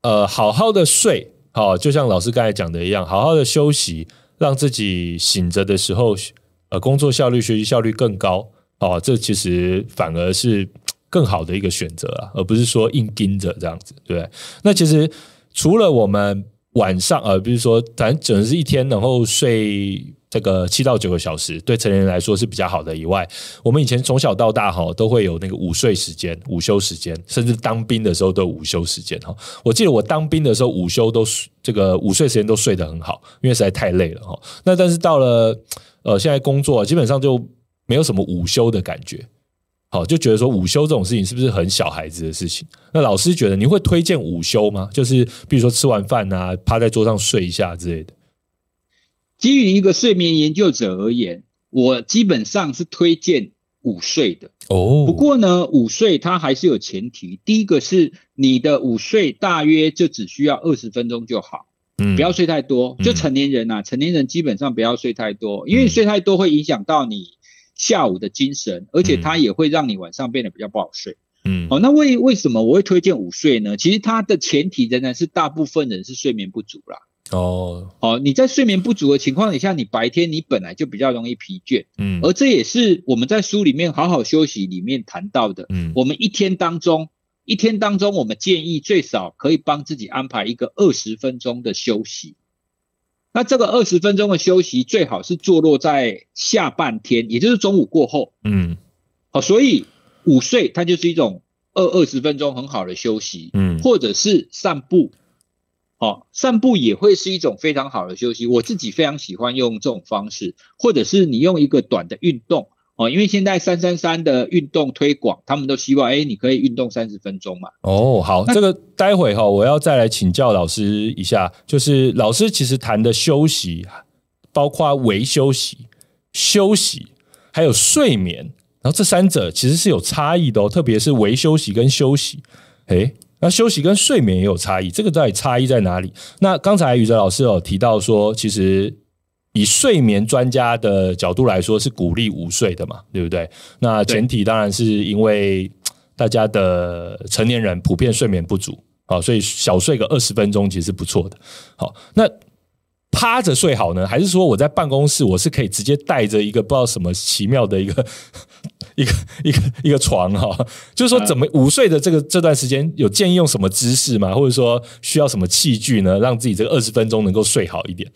Speaker 1: 呃，好好的睡，好，就像老师刚才讲的一样，好好的休息，让自己醒着的时候，呃，工作效率、学习效率更高。哦，这其实反而是更好的一个选择啊，而不是说硬盯着这样子，对不对？那其实除了我们晚上，呃，比如说咱整个是一天，然后睡这个七到九个小时，对成年人来说是比较好的以外，我们以前从小到大哈都会有那个午睡时间、午休时间，甚至当兵的时候都有午休时间哈。我记得我当兵的时候午休都这个午睡时间都睡得很好，因为实在太累了哈。那但是到了呃现在工作基本上就。没有什么午休的感觉。好，就觉得说午休这种事情是不是很小孩子的事情？那老师觉得你会推荐午休吗？就是比如说吃完饭啊，趴在桌上睡一下之类的。
Speaker 2: 基于一个睡眠研究者而言，我基本上是推荐午睡的。哦，不过呢，午睡它还是有前提。第一个是你的午睡大约就只需要二十分钟就好，嗯，不要睡太多。就成年人啊，成年人基本上不要睡太多，因为睡太多会影响到你。下午的精神，而且它也会让你晚上变得比较不好睡。嗯，哦，那为为什么我会推荐午睡呢？其实它的前提仍然是大部分人是睡眠不足啦。哦，哦，你在睡眠不足的情况底下，你白天你本来就比较容易疲倦。嗯，而这也是我们在书里面好好休息里面谈到的。嗯，我们一天当中，一天当中，我们建议最少可以帮自己安排一个二十分钟的休息。那这个二十分钟的休息最好是坐落在下半天，也就是中午过后。嗯，好，所以午睡它就是一种二二十分钟很好的休息。嗯，或者是散步，好，散步也会是一种非常好的休息。我自己非常喜欢用这种方式，或者是你用一个短的运动。哦，因为现在三三三的运动推广，他们都希望，哎，你可以运动三十分钟嘛。
Speaker 1: 哦，好，这个待会哈，我要再来请教老师一下，就是老师其实谈的休息，包括微休息、休息，还有睡眠，然后这三者其实是有差异的哦，特别是微休息跟休息，诶，那休息跟睡眠也有差异，这个到底差异在哪里？那刚才宇哲老师有提到说，其实。以睡眠专家的角度来说，是鼓励午睡的嘛，对不对？那前提当然是因为大家的成年人普遍睡眠不足，好，所以小睡个二十分钟其实是不错的。好，那趴着睡好呢，还是说我在办公室我是可以直接带着一个不知道什么奇妙的一个一个一个一个床哈？就是说怎么午睡的这个这段时间有建议用什么姿势吗？或者说需要什么器具呢，让自己这个二十分钟能够睡好一点？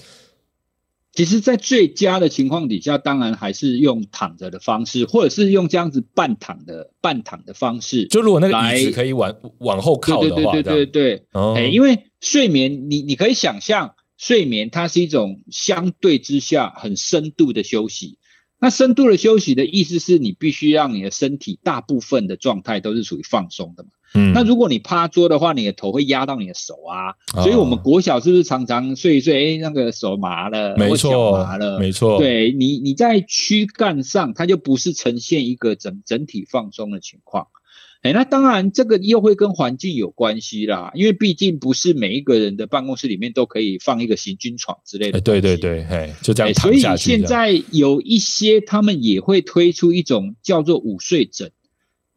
Speaker 2: 其实，在最佳的情况底下，当然还是用躺着的方式，或者是用这样子半躺的半躺的方式。
Speaker 1: 就如果那个椅子可以往往后靠的话，
Speaker 2: 对对对对对对。哦，因为睡眠，你你可以想象，睡眠它是一种相对之下很深度的休息。那深度的休息的意思是你必须让你的身体大部分的状态都是属于放松的嘛。嗯，那如果你趴桌的话，你的头会压到你的手啊，哦、所以我们国小是不是常常睡一睡，哎，那个手麻了，
Speaker 1: 没错，
Speaker 2: 脚麻了，
Speaker 1: 没错，
Speaker 2: 对你，你在躯干上，它就不是呈现一个整整体放松的情况。哎，那当然这个又会跟环境有关系啦，因为毕竟不是每一个人的办公室里面都可以放一个行军床之类的。
Speaker 1: 对对对，哎，就这样躺下去。
Speaker 2: 所以现在有一些他们也会推出一种叫做午睡枕。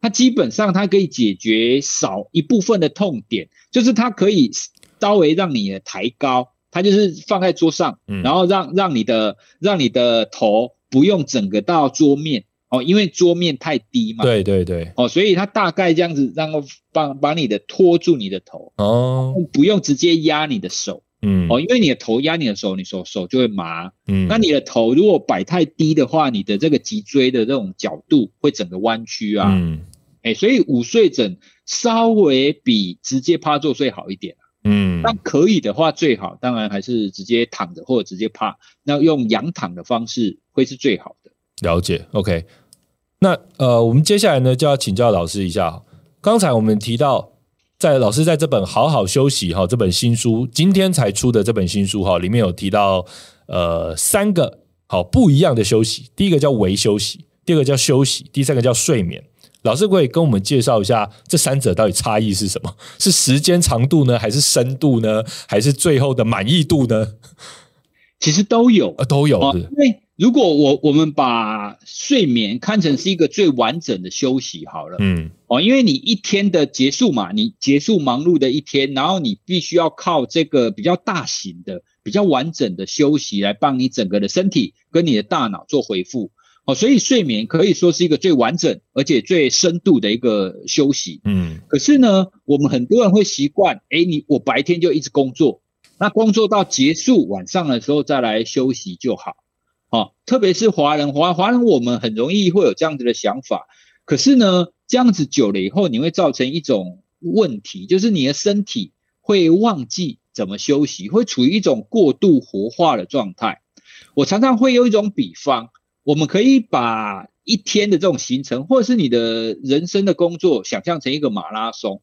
Speaker 2: 它基本上它可以解决少一部分的痛点，就是它可以稍微让你的抬高，它就是放在桌上，嗯、然后让让你的让你的头不用整个到桌面哦，因为桌面太低嘛。
Speaker 1: 对对对。
Speaker 2: 哦，所以它大概这样子，然后帮把你的托住你的头哦，不用直接压你的手，嗯哦，因为你的头压你的手，你手手就会麻，嗯，那你的头如果摆太低的话，你的这个脊椎的这种角度会整个弯曲啊，嗯。哎，所以午睡枕稍微比直接趴坐睡好一点，嗯，那可以的话最好，当然还是直接躺着或者直接趴，那用仰躺的方式会是最好的。
Speaker 1: 了解，OK。那呃，我们接下来呢就要请教老师一下，刚才我们提到，在老师在这本《好好休息》哈这本新书，今天才出的这本新书哈，里面有提到呃三个好不一样的休息，第一个叫微休息，第二个叫休息，第三个叫睡眠。老师可以跟我们介绍一下这三者到底差异是什么？是时间长度呢，还是深度呢，还是最后的满意度呢？
Speaker 2: 其实都有，
Speaker 1: 呃，都有。
Speaker 2: 因为如果我我们把睡眠看成是一个最完整的休息好了，嗯，哦，因为你一天的结束嘛，你结束忙碌的一天，然后你必须要靠这个比较大型的、比较完整的休息来帮你整个的身体跟你的大脑做回复。哦，所以睡眠可以说是一个最完整而且最深度的一个休息。嗯，可是呢，我们很多人会习惯，哎，你我白天就一直工作，那工作到结束晚上的时候再来休息就好。哦，特别是华人，华华人我们很容易会有这样子的想法。可是呢，这样子久了以后，你会造成一种问题，就是你的身体会忘记怎么休息，会处于一种过度活化的状态。我常常会有一种比方。我们可以把一天的这种行程，或者是你的人生的工作，想象成一个马拉松。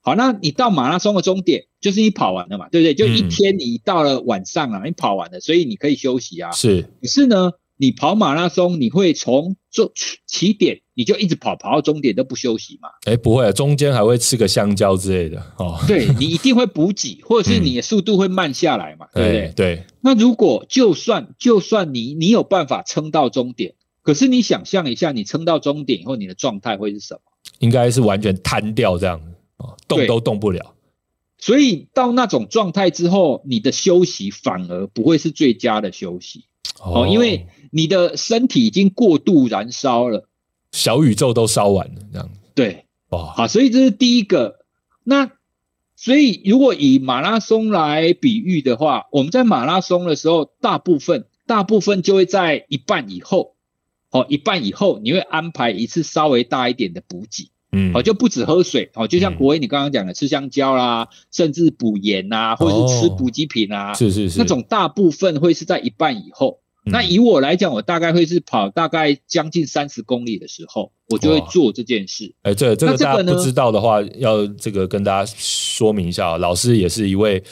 Speaker 2: 好，那你到马拉松的终点，就是你跑完了嘛，对不对？就一天你到了晚上啊，你跑完了，所以你可以休息啊。
Speaker 1: 是，
Speaker 2: 可是呢，你跑马拉松，你会从终起点你就一直跑，跑到终点都不休息嘛？
Speaker 1: 哎，不会，中间还会吃个香蕉之类的哦。
Speaker 2: 对，<laughs> 你一定会补给，或者是你的速度会慢下来嘛？嗯、对不对？
Speaker 1: 对。
Speaker 2: 那如果就算就算你你有办法撑到终点，可是你想象一下，你撑到终点以后，你的状态会是什么？
Speaker 1: 应该是完全瘫掉这样。动都动不了，
Speaker 2: 所以到那种状态之后，你的休息反而不会是最佳的休息哦，因为你的身体已经过度燃烧了，
Speaker 1: 小宇宙都烧完了，这样。
Speaker 2: 对，哇，好，所以这是第一个。那所以如果以马拉松来比喻的话，我们在马拉松的时候，大部分大部分就会在一半以后，哦，一半以后你会安排一次稍微大一点的补给。嗯，哦，就不止喝水，哦，就像国威你刚刚讲的，吃香蕉啦，嗯、甚至补盐啊，或者是吃补给品啊，
Speaker 1: 是是是，
Speaker 2: 那种大部分会是在一半以后。嗯、那以我来讲，我大概会是跑大概将近三十公里的时候，我就会做这件事。
Speaker 1: 哎、欸，这这个大家不知道的话，要这个跟大家说明一下，老师也是一位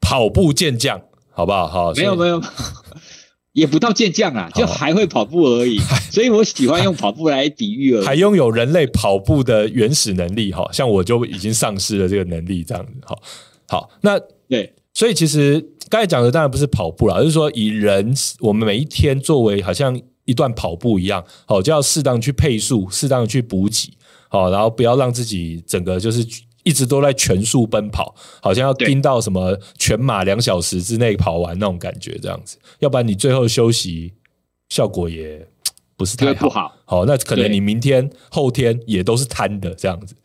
Speaker 1: 跑步健将，好不好？好，
Speaker 2: 没有没有。也不到健将啊，就还会跑步而已，所以我喜欢用跑步来比喻而已。
Speaker 1: 还拥有人类跑步的原始能力，哈，像我就已经丧失了这个能力，这样子，好，好，那
Speaker 2: 对，
Speaker 1: 所以其实刚才讲的当然不是跑步啦，而是说以人我们每一天作为好像一段跑步一样，好，就要适当去配速，适当去补给，好，然后不要让自己整个就是。一直都在全速奔跑，好像要盯到什么全马两小时之内跑完那种感觉，这样子，要不然你最后休息效果也 <tsk> 不是太好。
Speaker 2: 不好，
Speaker 1: 好，那可能你明天、后天也都是瘫的这样子。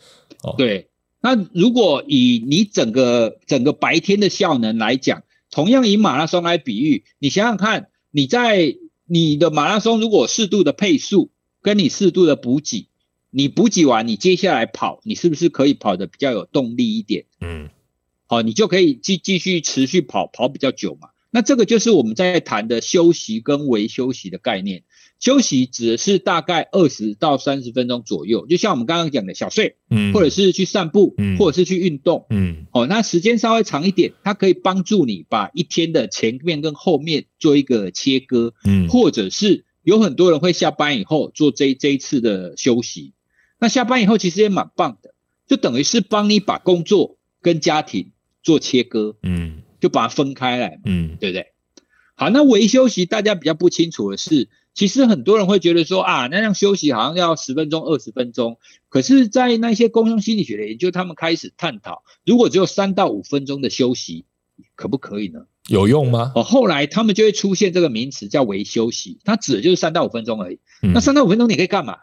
Speaker 1: 哦，
Speaker 2: 对。那如果以你整个整个白天的效能来讲，同样以马拉松来比喻，你想想看，你在你的马拉松如果适度的配速，跟你适度的补给。你补给完，你接下来跑，你是不是可以跑得比较有动力一点？嗯，好，你就可以继继续持续跑，跑比较久嘛。那这个就是我们在谈的休息跟微休息的概念。休息指的是大概二十到三十分钟左右，就像我们刚刚讲的小睡，嗯，或者是去散步，嗯，或者是去运动，嗯，哦，那时间稍微长一点，它可以帮助你把一天的前面跟后面做一个切割，嗯，或者是有很多人会下班以后做这这一次的休息。那下班以后其实也蛮棒的，就等于是帮你把工作跟家庭做切割，嗯，就把它分开来，嗯，对不对？好，那微休息大家比较不清楚的是，其实很多人会觉得说啊，那样休息好像要十分钟、二十分钟，可是，在那些工商心理学的研究，他们开始探讨，如果只有三到五分钟的休息，可不可以呢？
Speaker 1: 有用吗？
Speaker 2: 哦，后来他们就会出现这个名词叫微休息，它指的就是三到五分钟而已。嗯，那三到五分钟你可以干嘛？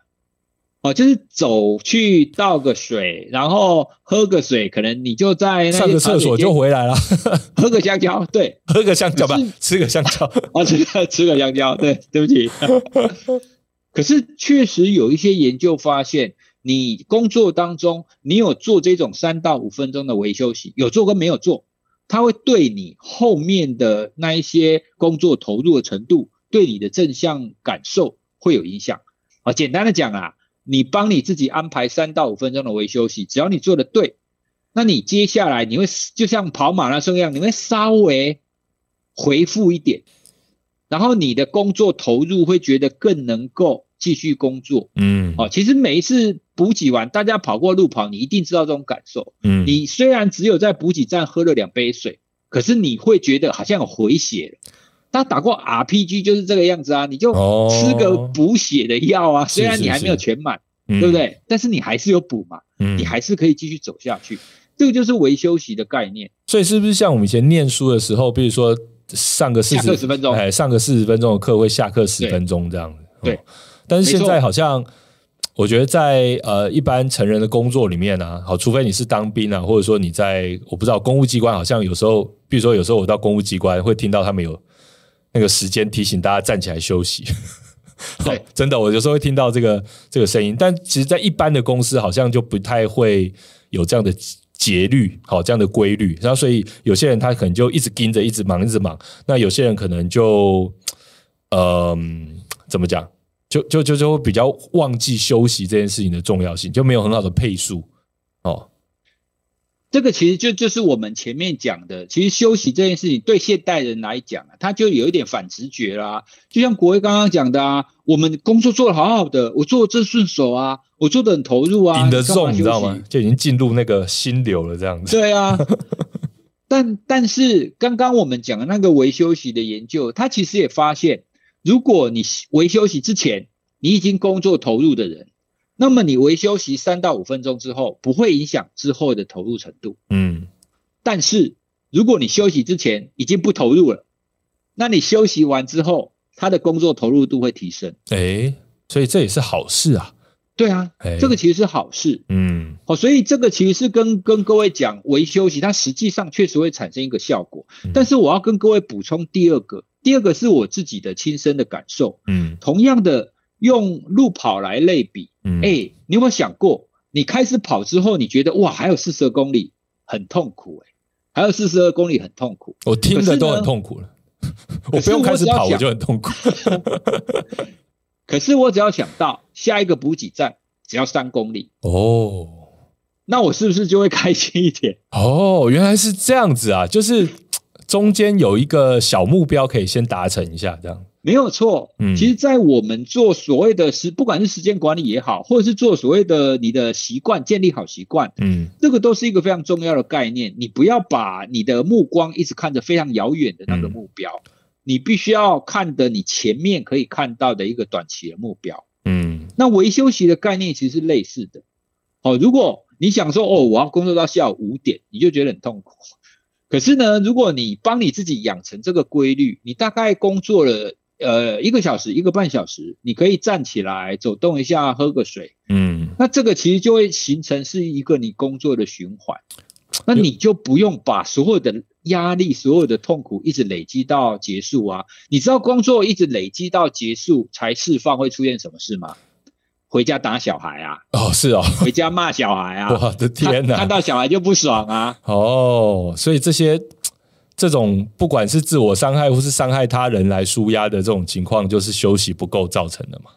Speaker 2: 哦，就是走去倒个水，然后喝个水，可能你就在
Speaker 1: 上个厕所就回来了，<laughs>
Speaker 2: 喝个香蕉，对，
Speaker 1: 喝个香蕉吧，吃个香蕉，<laughs>
Speaker 2: 哦，吃个吃个香蕉，对，对不起。<laughs> 可是确实有一些研究发现，你工作当中你有做这种三到五分钟的微休息，有做跟没有做，它会对你后面的那一些工作投入的程度，对你的正向感受会有影响。啊，简单的讲啊。你帮你自己安排三到五分钟的微休息，只要你做的对，那你接下来你会就像跑马拉松一样，你会稍微回复一点，然后你的工作投入会觉得更能够继续工作。嗯，哦，其实每一次补给完，大家跑过路跑，你一定知道这种感受。嗯，你虽然只有在补给站喝了两杯水，可是你会觉得好像有回血了。他打过 RPG 就是这个样子啊，你就吃个补血的药啊，虽然你还没有全满，对不对？但是你还是有补嘛，你还是可以继续走下去。这个就是微休息的概念。
Speaker 1: 所以是不是像我们以前念书的时候，比如说上个四十
Speaker 2: 分钟，
Speaker 1: 哎，上个四十分钟的课会下课十分钟这样子？对。但是现在好像，我觉得在呃一般成人的工作里面啊，好，除非你是当兵啊，或者说你在我不知道公务机关，好像有时候，比如说有时候我到公务机关会听到他们有。那个时间提醒大家站起来休息，<laughs> 对，真的，我有时候会听到这个这个声音，但其实，在一般的公司好像就不太会有这样的节律，好，这样的规律。然后，所以有些人他可能就一直盯着，一直忙，一直忙。那有些人可能就，嗯、呃，怎么讲？就就就就会比较忘记休息这件事情的重要性，就没有很好的配速哦。
Speaker 2: 这个其实就就是我们前面讲的，其实休息这件事情对现代人来讲啊，他就有一点反直觉啦。就像国威刚刚讲的啊，我们工作做得好好的，我做的真顺手啊，我做的很投入啊，
Speaker 1: 赢得重，你知道吗？就已经进入那个心流了，这样子。
Speaker 2: 对啊，<laughs> 但但是刚刚我们讲的那个微休息的研究，他其实也发现，如果你微休息之前，你已经工作投入的人。那么你微休息三到五分钟之后，不会影响之后的投入程度。
Speaker 1: 嗯，
Speaker 2: 但是如果你休息之前已经不投入了，那你休息完之后，他的工作投入度会提升。
Speaker 1: 诶，所以这也是好事啊。
Speaker 2: 对啊，这个其实是好事。
Speaker 1: 嗯，
Speaker 2: 好，所以这个其实是跟跟各位讲微休息，它实际上确实会产生一个效果。但是我要跟各位补充第二个，第二个是我自己的亲身的感受。
Speaker 1: 嗯，
Speaker 2: 同样的。用路跑来类比，嗯，哎，你有没有想过，你开始跑之后，你觉得哇，还有四十二公里很痛苦，哎，还有四十二公里很痛苦，
Speaker 1: 我听着都很痛苦了。我不用开始跑，我就很痛苦。<laughs>
Speaker 2: 可是我只要想到下一个补给站只要三公里，
Speaker 1: 哦，
Speaker 2: 那我是不是就会开心一点？
Speaker 1: 哦，原来是这样子啊，就是中间有一个小目标可以先达成一下，这样。
Speaker 2: 没有错，嗯，其实，在我们做所谓的时，不管是时间管理也好，或者是做所谓的你的习惯，建立好习惯，
Speaker 1: 嗯，
Speaker 2: 这个都是一个非常重要的概念。你不要把你的目光一直看着非常遥远的那个目标，嗯，你必须要看的你前面可以看到的一个短期的目标。
Speaker 1: 嗯，
Speaker 2: 那微休息的概念其实是类似的。哦，如果你想说，哦，我要工作到下午五点，你就觉得很痛苦。可是呢，如果你帮你自己养成这个规律，你大概工作了。呃，一个小时，一个半小时，你可以站起来走动一下，喝个水，
Speaker 1: 嗯，
Speaker 2: 那这个其实就会形成是一个你工作的循环，那你就不用把所有的压力、所有的痛苦一直累积到结束啊。你知道工作一直累积到结束才释放会出现什么事吗？回家打小孩啊？
Speaker 1: 哦，是哦，
Speaker 2: 回家骂小孩啊？
Speaker 1: 我的天哪，
Speaker 2: 看到小孩就不爽啊？
Speaker 1: 哦，所以这些。这种不管是自我伤害或是伤害他人来舒压的这种情况，就是休息不够造成的嘛？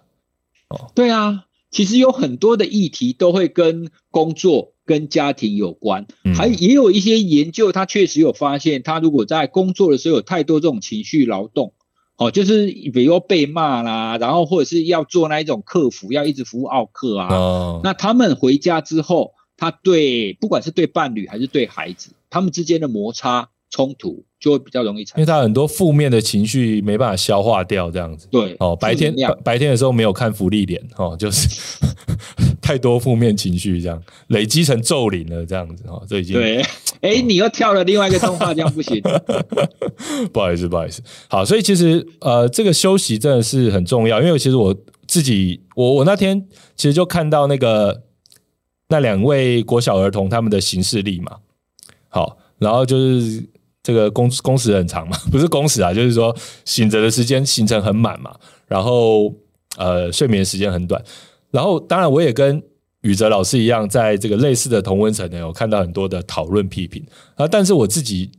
Speaker 2: 哦，对啊，其实有很多的议题都会跟工作、跟家庭有关，还也有一些研究，他确实有发现，他如果在工作的时候有太多这种情绪劳动，哦，就是比如被骂啦，然后或者是要做那一种客服，要一直服务奥客啊，
Speaker 1: 哦，
Speaker 2: 那他们回家之后，他对不管是对伴侣还是对孩子，他们之间的摩擦。冲突就会比较容易产生，
Speaker 1: 因为他很多负面的情绪没办法消化掉，这样子。
Speaker 2: 对，
Speaker 1: 哦，白天白，天的时候没有看福利脸，哦，就是 <laughs> 太多负面情绪这样累积成咒灵了，这样子哦，这已经
Speaker 2: 对。<laughs> 哎、欸，你又跳了另外一个动画，这样不行。<laughs>
Speaker 1: 不好意思，不好意思。好，所以其实呃，这个休息真的是很重要，因为其实我自己，我我那天其实就看到那个那两位国小儿童他们的行事历嘛，好。然后就是这个工工时很长嘛，<laughs> 不是工时啊，就是说醒着的时间行程很满嘛，然后呃睡眠时间很短，然后当然我也跟宇哲老师一样，在这个类似的同温层呢，有看到很多的讨论批评啊，但是我自己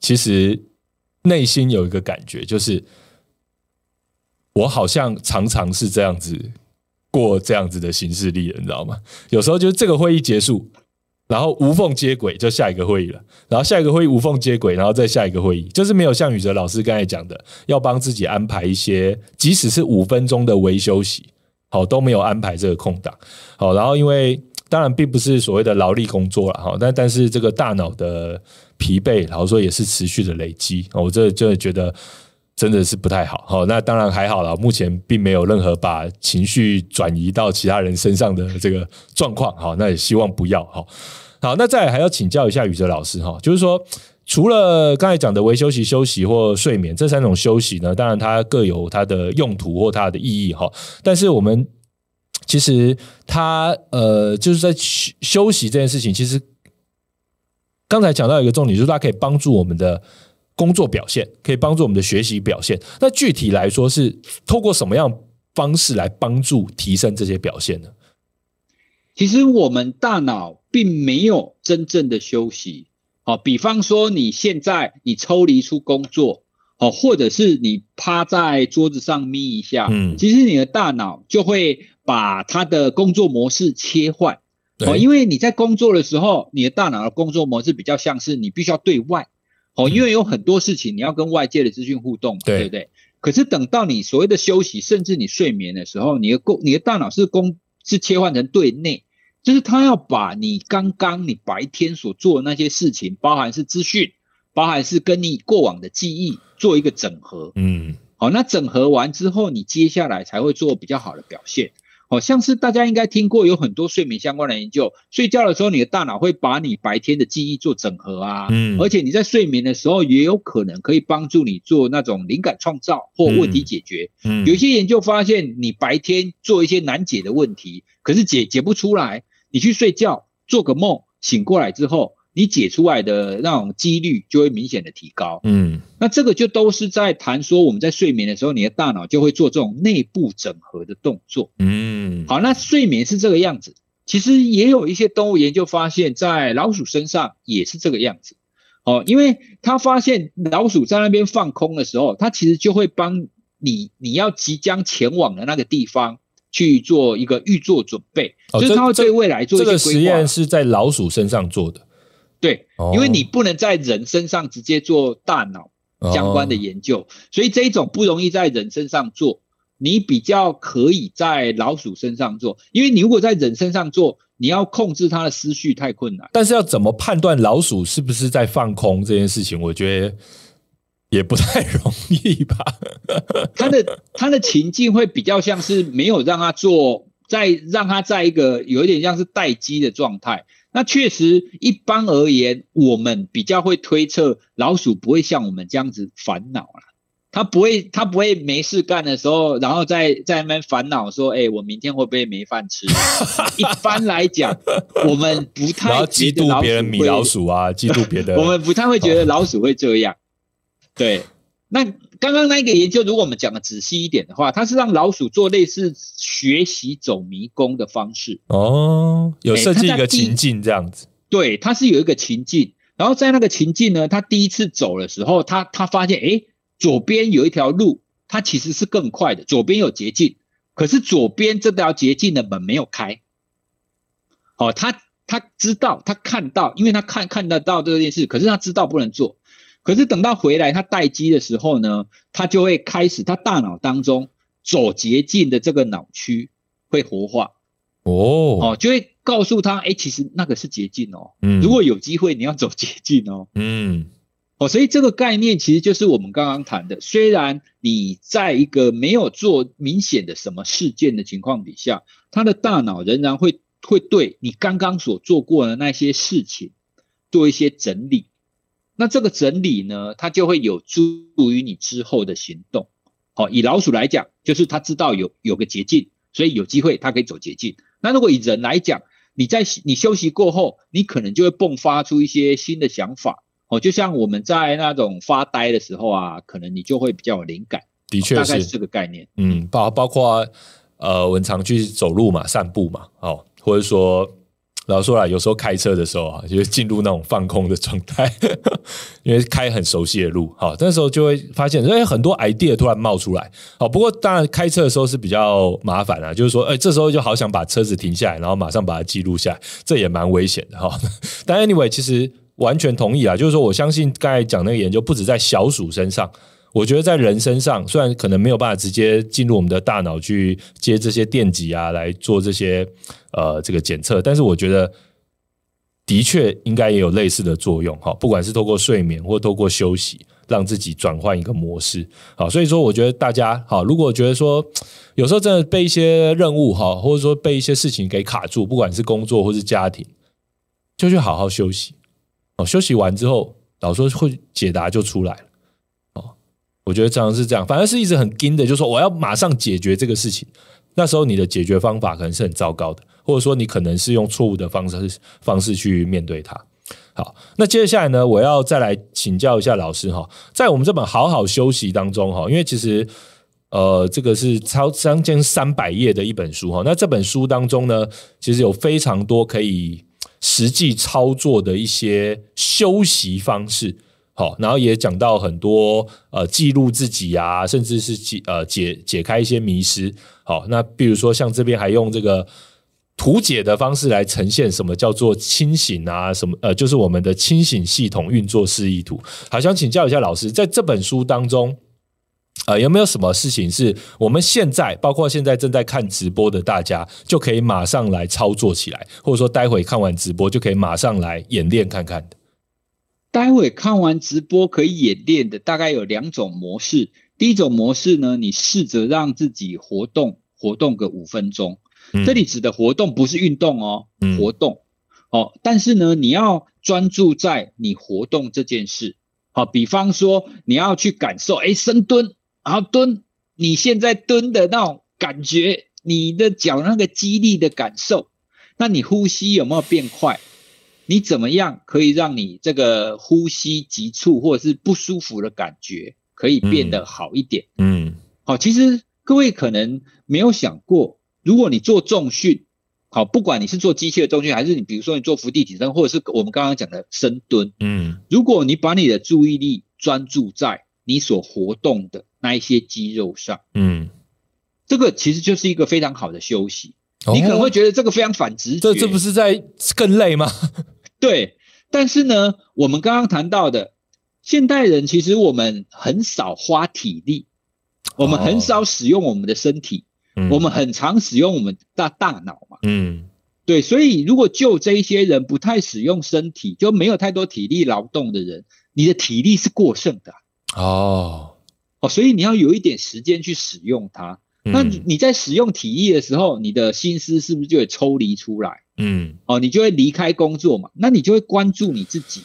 Speaker 1: 其实内心有一个感觉，就是我好像常常是这样子过这样子的行事历，你知道吗？有时候就是这个会议结束。然后无缝接轨，就下一个会议了。然后下一个会议无缝接轨，然后再下一个会议，就是没有像宇哲老师刚才讲的，要帮自己安排一些，即使是五分钟的微休息，好都没有安排这个空档。好，然后因为当然并不是所谓的劳力工作了，哈，但但是这个大脑的疲惫，然后说也是持续的累积。我这就觉得真的是不太好。好，那当然还好了，目前并没有任何把情绪转移到其他人身上的这个状况。好，那也希望不要。好。好，那再还要请教一下宇哲老师哈，就是说，除了刚才讲的微休息、休息或睡眠这三种休息呢，当然它各有它的用途或它的意义哈。但是我们其实它呃，就是在休息这件事情，其实刚才讲到一个重点，就是它可以帮助我们的工作表现，可以帮助我们的学习表现。那具体来说，是透过什么样方式来帮助提升这些表现呢？
Speaker 2: 其实我们大脑并没有真正的休息，好，比方说你现在你抽离出工作，哦，或者是你趴在桌子上眯一下，嗯，其实你的大脑就会把它的工作模式切换。哦，因为你在工作的时候，你的大脑的工作模式比较像是你必须要对外。哦，因为有很多事情你要跟外界的资讯互动，对不对？可是等到你所谓的休息，甚至你睡眠的时候，你的工，你的大脑是工是切换成对内，就是他要把你刚刚你白天所做的那些事情，包含是资讯，包含是跟你过往的记忆做一个整合。嗯，好，那整合完之后，你接下来才会做比较好的表现。好像是大家应该听过有很多睡眠相关的研究，睡觉的时候你的大脑会把你白天的记忆做整合啊，嗯，而且你在睡眠的时候也有可能可以帮助你做那种灵感创造或问题解决。嗯，有一些研究发现，你白天做一些难解的问题，可是解解不出来，你去睡觉做个梦，醒过来之后。你解出来的那种几率就会明显的提高，嗯，那这个就都是在谈说我们在睡眠的时候，你的大脑就会做这种内部整合的动作，嗯，好，那睡眠是这个样子，其实也有一些动物研究发现，在老鼠身上也是这个样子，哦，因为他发现老鼠在那边放空的时候，它其实就会帮你你要即将前往的那个地方去做一个预做准备，哦，就是它会对未来做一个规划。
Speaker 1: 这个实验是在老鼠身上做的。
Speaker 2: 对，因为你不能在人身上直接做大脑相关的研究，所以这一种不容易在人身上做，你比较可以在老鼠身上做，因为你如果在人身上做，你要控制它的思绪太困难。
Speaker 1: 但是要怎么判断老鼠是不是在放空这件事情，我觉得也不太容易吧。<laughs>
Speaker 2: 它的它的情境会比较像是没有让它做，在让它在一个有一点像是待机的状态。那确实，一般而言，我们比较会推测老鼠不会像我们这样子烦恼了，它不会，它不会没事干的时候，然后在在那边烦恼说，哎、欸，我明天会不会没饭吃？一般来讲，我们不太
Speaker 1: 嫉妒别人米老鼠啊，嫉妒别的，
Speaker 2: 我们不太会觉得老鼠会这样，对。那刚刚那个研究，如果我们讲的仔细一点的话，它是让老鼠做类似学习走迷宫的方式
Speaker 1: 哦，有设计一个情境这样子。
Speaker 2: 对，它是有一个情境，然后在那个情境呢，它第一次走的时候，它它发现，哎，左边有一条路，它其实是更快的，左边有捷径，可是左边这条捷径的门没有开。哦，他他知道，他看到，因为他看看得到这件事，可是他知道不能做。可是等到回来他待机的时候呢，他就会开始，他大脑当中走捷径的这个脑区会活化。哦。哦，就会告诉他，哎，其实那个是捷径哦，嗯，如果有机会你要走捷径哦，嗯，哦，所以这个概念其实就是我们刚刚谈的，虽然你在一个没有做明显的什么事件的情况底下，他的大脑仍然会会对你刚刚所做过的那些事情做一些整理。那这个整理呢，它就会有助于你之后的行动。好，以老鼠来讲，就是它知道有有个捷径，所以有机会它可以走捷径。那如果以人来讲，你在你休息过后，你可能就会迸发出一些新的想法。哦，就像我们在那种发呆的时候啊，可能你就会比较有灵感。
Speaker 1: 的确是，
Speaker 2: 大概是这个概念。
Speaker 1: 嗯，包包括呃，我们常去走路嘛，散步嘛，哦，或者说。老实说啦，有时候开车的时候啊，就会进入那种放空的状态，<laughs> 因为开很熟悉的路，好，那时候就会发现，哎，很多 idea 突然冒出来，好，不过当然开车的时候是比较麻烦啊，就是说，哎，这时候就好想把车子停下来，然后马上把它记录下来，这也蛮危险的哈。<laughs> 但 anyway，其实完全同意啊，就是说，我相信刚才讲那个研究不止在小鼠身上。我觉得在人身上，虽然可能没有办法直接进入我们的大脑去接这些电极啊，来做这些呃这个检测，但是我觉得的确应该也有类似的作用哈。不管是透过睡眠或透过休息，让自己转换一个模式。好，所以说我觉得大家好，如果觉得说有时候真的被一些任务哈，或者说被一些事情给卡住，不管是工作或是家庭，就去好好休息。哦，休息完之后，老师会解答就出来了。我觉得常常是这样，反而是一直很紧的，就是说我要马上解决这个事情。那时候你的解决方法可能是很糟糕的，或者说你可能是用错误的方式方式去面对它。好，那接下来呢，我要再来请教一下老师哈，在我们这本好好休息当中哈，因为其实呃这个是超将近三百页的一本书哈，那这本书当中呢，其实有非常多可以实际操作的一些休息方式。好，然后也讲到很多呃记录自己啊，甚至是解呃解解开一些迷失。好，那比如说像这边还用这个图解的方式来呈现什么叫做清醒啊，什么呃就是我们的清醒系统运作示意图。好，想请教一下老师，在这本书当中。呃，有没有什么事情是我们现在，包括现在正在看直播的大家，就可以马上来操作起来，或者说待会看完直播就可以马上来演练看看的？
Speaker 2: 待会看完直播可以演练的，大概有两种模式。第一种模式呢，你试着让自己活动活动个五分钟，嗯，这里指的活动不是运动哦，活动，嗯，哦，但是呢，你要专注在你活动这件事。好，比方说你要去感受，哎，深蹲。然后蹲，你现在蹲的那种感觉，你的脚那个肌力的感受，那你呼吸有没有变快？你怎么样可以让你这个呼吸急促或者是不舒服的感觉可以变得好一点？嗯，好，其实各位可能没有想过，如果你做重训，好，不管你是做机械的重训，还是你比如说你做伏地挺身，或者是我们刚刚讲的深蹲，嗯，如果你把你的注意力专注在你所活动的那一些肌肉上，嗯，这个其实就是一个非常好的休息。哦、你可能会觉得这个非常反直觉，
Speaker 1: 这这不是在更累吗？
Speaker 2: 对，但是呢，我们刚刚谈到的现代人，其实我们很少花体力，我们很少使用我们的身体，哦、我们很常使用我们大大脑嘛，嗯，对，所以如果就这一些人不太使用身体，就没有太多体力劳动的人，你的体力是过剩的。哦，哦，所以你要有一点时间去使用它。嗯。那你在使用体力的时候，你的心思是不是就会抽离出来？嗯，哦，你就会离开工作嘛，那你就会关注你自己。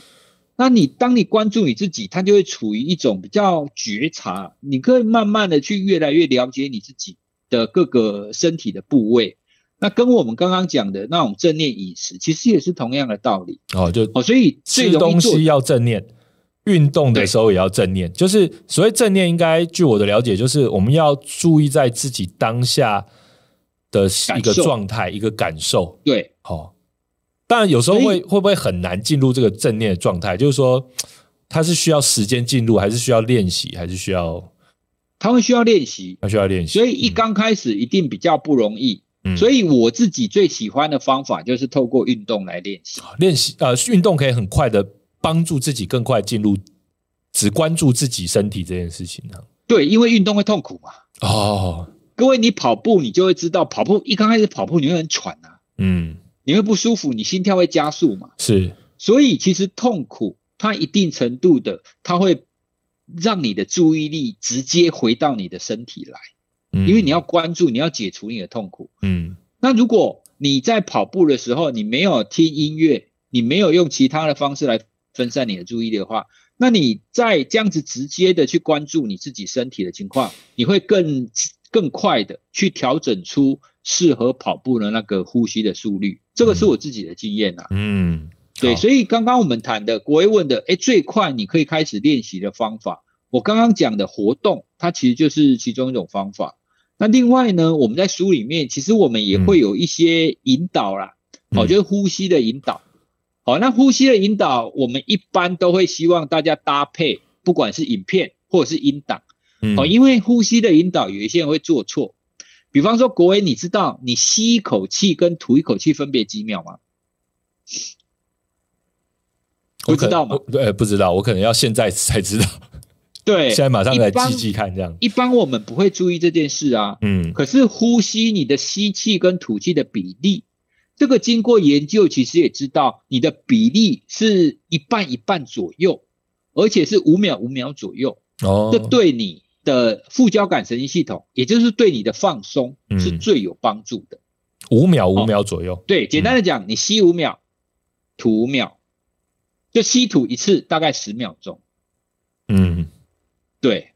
Speaker 2: 那你当你关注你自己，它就会处于一种比较觉察，你可以慢慢的去越来越了解你自己的各个身体的部位。那跟我们刚刚讲的那种正念饮食，其实也是同样的道理。哦，就哦，所以
Speaker 1: 吃东西要正念。运动的时候也要正念，就是所谓正念，应该据我的了解，就是我们要注意在自己当下的一个状态、一个感受。
Speaker 2: 对，
Speaker 1: 好。当然有时候会会不会很难进入这个正念的状态？就是说，它是需要时间进入，还是需要练习，还是需要？
Speaker 2: 它会需要练习，
Speaker 1: 它需要练习。
Speaker 2: 所以一刚开始一定比较不容易。嗯。所以我自己最喜欢的方法就是透过运动来练习。
Speaker 1: 练习呃，运动可以很快的。帮助自己更快进入，只关注自己身体这件事情呢？
Speaker 2: 对，因为运动会痛苦嘛。哦，各位，你跑步你就会知道，跑步一刚开始跑步你会很喘啊，嗯，你会不舒服，你心跳会加速嘛。是，所以其实痛苦它一定程度的，它会让你的注意力直接回到你的身体来，嗯，因为你要关注，你要解除你的痛苦。嗯，那如果你在跑步的时候，你没有听音乐，你没有用其他的方式来。分散你的注意力的话，那你在这样子直接的去关注你自己身体的情况，你会更更快的去调整出适合跑步的那个呼吸的速率。这个是我自己的经验啊。嗯，对，所以刚刚我们谈的国威问的，诶，最快你可以开始练习的方法，我刚刚讲的活动，它其实就是其中一种方法。那另外呢，我们在书里面其实我们也会有一些引导啦，哦，就是呼吸的引导。好，那呼吸的引导，我们一般都会希望大家搭配，不管是影片或者是音档。好，因为呼吸的引导，有一些人会做错。比方说，国威，你知道你吸一口气跟吐一口气分别几秒吗？不知道吗？
Speaker 1: 对，不知道，我可能要现在才知道。<laughs>
Speaker 2: 对，
Speaker 1: 现在马上来记记看，这样。
Speaker 2: 一般我们不会注意这件事啊。嗯。可是呼吸，你的吸气跟吐气的比例。这个经过研究，其实也知道你的比例是一半一半左右，而且是五秒五秒左右。哦，这对你的副交感神经系统，也就是对你的放松是最有帮助的。
Speaker 1: 五秒五秒左右。
Speaker 2: 对，简单的讲，你吸五秒，吐五秒，就吸吐一次大概十秒钟。嗯，对。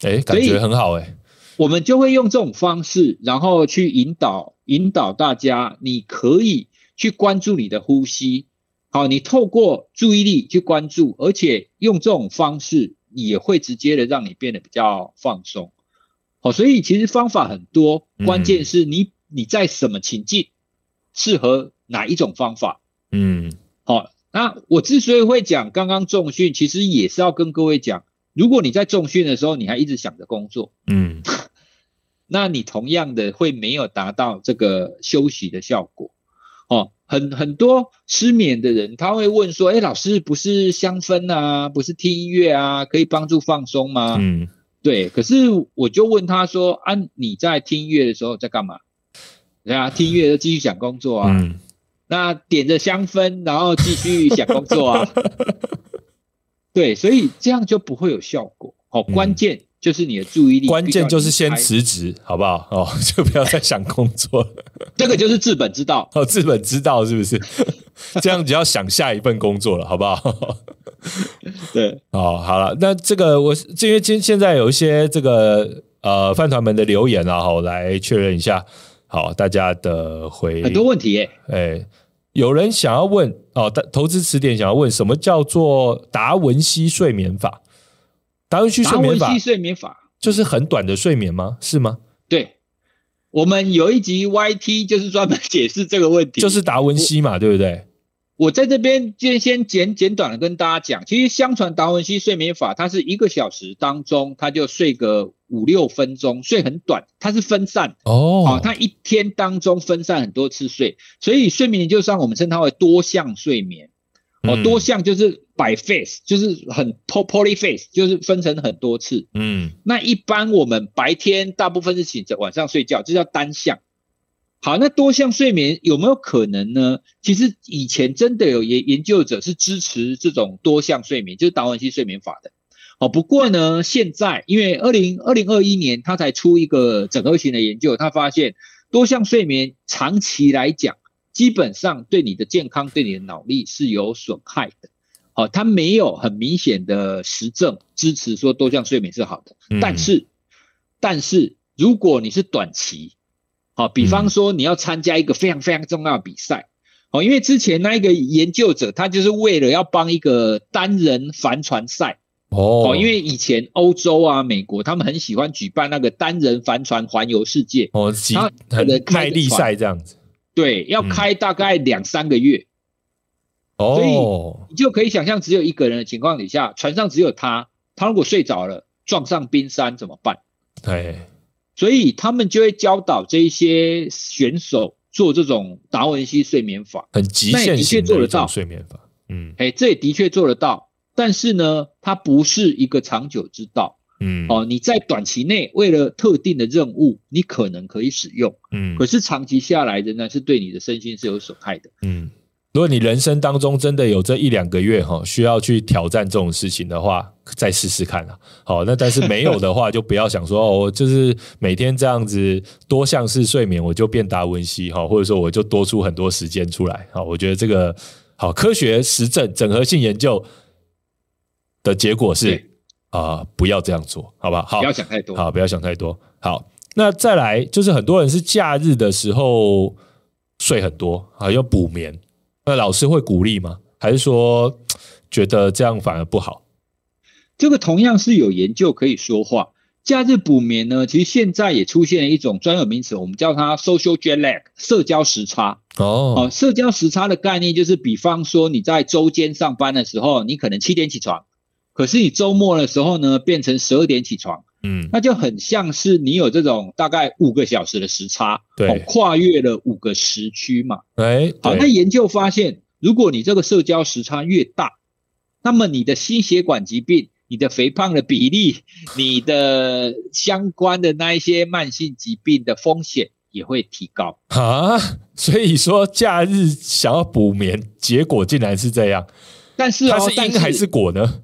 Speaker 1: 哎，感觉很好哎。
Speaker 2: 我们就会用这种方式，然后去引导。引导大家，你可以去关注你的呼吸。好，你透过注意力去关注，而且用这种方式也会直接的让你变得比较放松。好，所以其实方法很多，关键是你你在什么情境适合哪一种方法。嗯，好，那我之所以会讲刚刚重训，其实也是要跟各位讲，如果你在重训的时候，你还一直想着工作，
Speaker 1: 嗯，<laughs>
Speaker 2: 那你同样的会没有达到这个休息的效果。哦，很很多失眠的人，他会问说：“哎，老师，不是香氛啊，不是听音乐啊，可以帮助放松吗？”
Speaker 1: 嗯，
Speaker 2: 对。可是我就问他说：“啊，你在听音乐的时候在干嘛？”对啊，听音乐就继续想工作啊。
Speaker 1: 嗯
Speaker 2: 那点着香氛，然后继续想工作啊。<laughs> 对，所以这样就不会有效果。好，关键就是你的注意力。
Speaker 1: 关键就是先辞职，好不好？哦，就不要再想工作了。
Speaker 2: 这个就是治本之道。
Speaker 1: 哦，治本之道是不是？<laughs> 这样就要想下一份工作了，好不好？
Speaker 2: 对，
Speaker 1: 哦，好了，那这个我因为今现在有一些这个呃饭团们的留言啊，好，来确认一下。好，大家的回
Speaker 2: 很多问题耶，
Speaker 1: 哎。有人想要问哦，投资词典想要问什么叫做达文西睡眠法？达文西睡眠法，
Speaker 2: 达文西睡眠法
Speaker 1: 就是很短的睡眠吗？是吗？
Speaker 2: 对，我们有一集 YT 就是专门解释这个问题，
Speaker 1: 就是达文西嘛，对不对？
Speaker 2: 我在这边就先简简短的跟大家讲，其实相传达文西睡眠法，它是一个小时当中，它就睡个五六分钟，睡很短，它是分散。
Speaker 1: 哦，
Speaker 2: 啊，它一天当中分散很多次睡，所以睡眠研究上我们称它为多项睡眠，哦，多项就是 by phase，就是很 polyphase，就是分成很多次，
Speaker 1: 嗯，
Speaker 2: 那一般我们白天大部分是醒着，晚上睡觉，这叫单项。好，那多项睡眠有没有可能呢？其实以前真的有研研究者是支持这种多项睡眠，就是达文西睡眠法的。哦，不过呢，现在因为二零二零二一年他才出一个整合型的研究，他发现多项睡眠长期来讲，基本上对你的健康、对你的脑力是有损害的。好，他没有很明显的实证支持说多项睡眠是好的。但是，但是如果你是短期，好，比方说你要参加一个非常非常重要的比赛，哦，因为之前那一个研究者，他就是为了要帮一个单人帆船赛，哦，因为以前欧洲啊、美国他们很喜欢举办那个单人帆船环游世界，
Speaker 1: 哦，很耐力赛这样子，
Speaker 2: 对，要开大概两三个月，
Speaker 1: 哦，
Speaker 2: 所以你就可以想象，只有一个人的情况底下，船上只有他，他如果睡着了，撞上冰山怎么办？
Speaker 1: 对。
Speaker 2: 所以他们就会教导这一些选手做这种达文西睡眠法，
Speaker 1: 很极限性的一种睡眠法。嗯，
Speaker 2: 哎，这也的确做得到，但是呢，它不是一个长久之道。
Speaker 1: 嗯，
Speaker 2: 哦，你在短期内为了特定的任务，你可能可以使用。
Speaker 1: 嗯，
Speaker 2: 可是长期下来仍然，是对你的身心是有损害的。
Speaker 1: 嗯。如果你人生当中真的有这一两个月哈，需要去挑战这种事情的话，再试试看啊。好，那但是没有的话，就不要想说哦，就是每天这样子多项式睡眠，我就变达文西哈，或者说我就多出很多时间出来。好，我觉得这个好科学实证整合性研究的结果是啊、呃，不要这样做，好吧好？好，
Speaker 2: 不要想太多。
Speaker 1: 好，不要想太多。好，那再来就是很多人是假日的时候睡很多啊，要补眠。那老师会鼓励吗？还是说觉得这样反而不好？
Speaker 2: 这个同样是有研究可以说话。假日补眠呢，其实现在也出现了一种专有名词，我们叫它 social jet lag，社交时差。
Speaker 1: 哦，
Speaker 2: 哦，社交时差的概念就是，比方说你在周间上班的时候，你可能七点起床，可是你周末的时候呢，变成十二点起床。
Speaker 1: 嗯，
Speaker 2: 那就很像是你有这种大概五个小时的时差，
Speaker 1: 对，
Speaker 2: 哦，跨越了五个时区嘛。
Speaker 1: 哎，
Speaker 2: 好，那研究发现，如果你这个社交时差越大，那么你的心血管疾病、你的肥胖的比例、<laughs> 你的相关的那一些慢性疾病的风险也会提高
Speaker 1: 啊。所以说，假日想要补眠，结果竟然是这样。
Speaker 2: 但是，哦，
Speaker 1: 它是因还是果呢？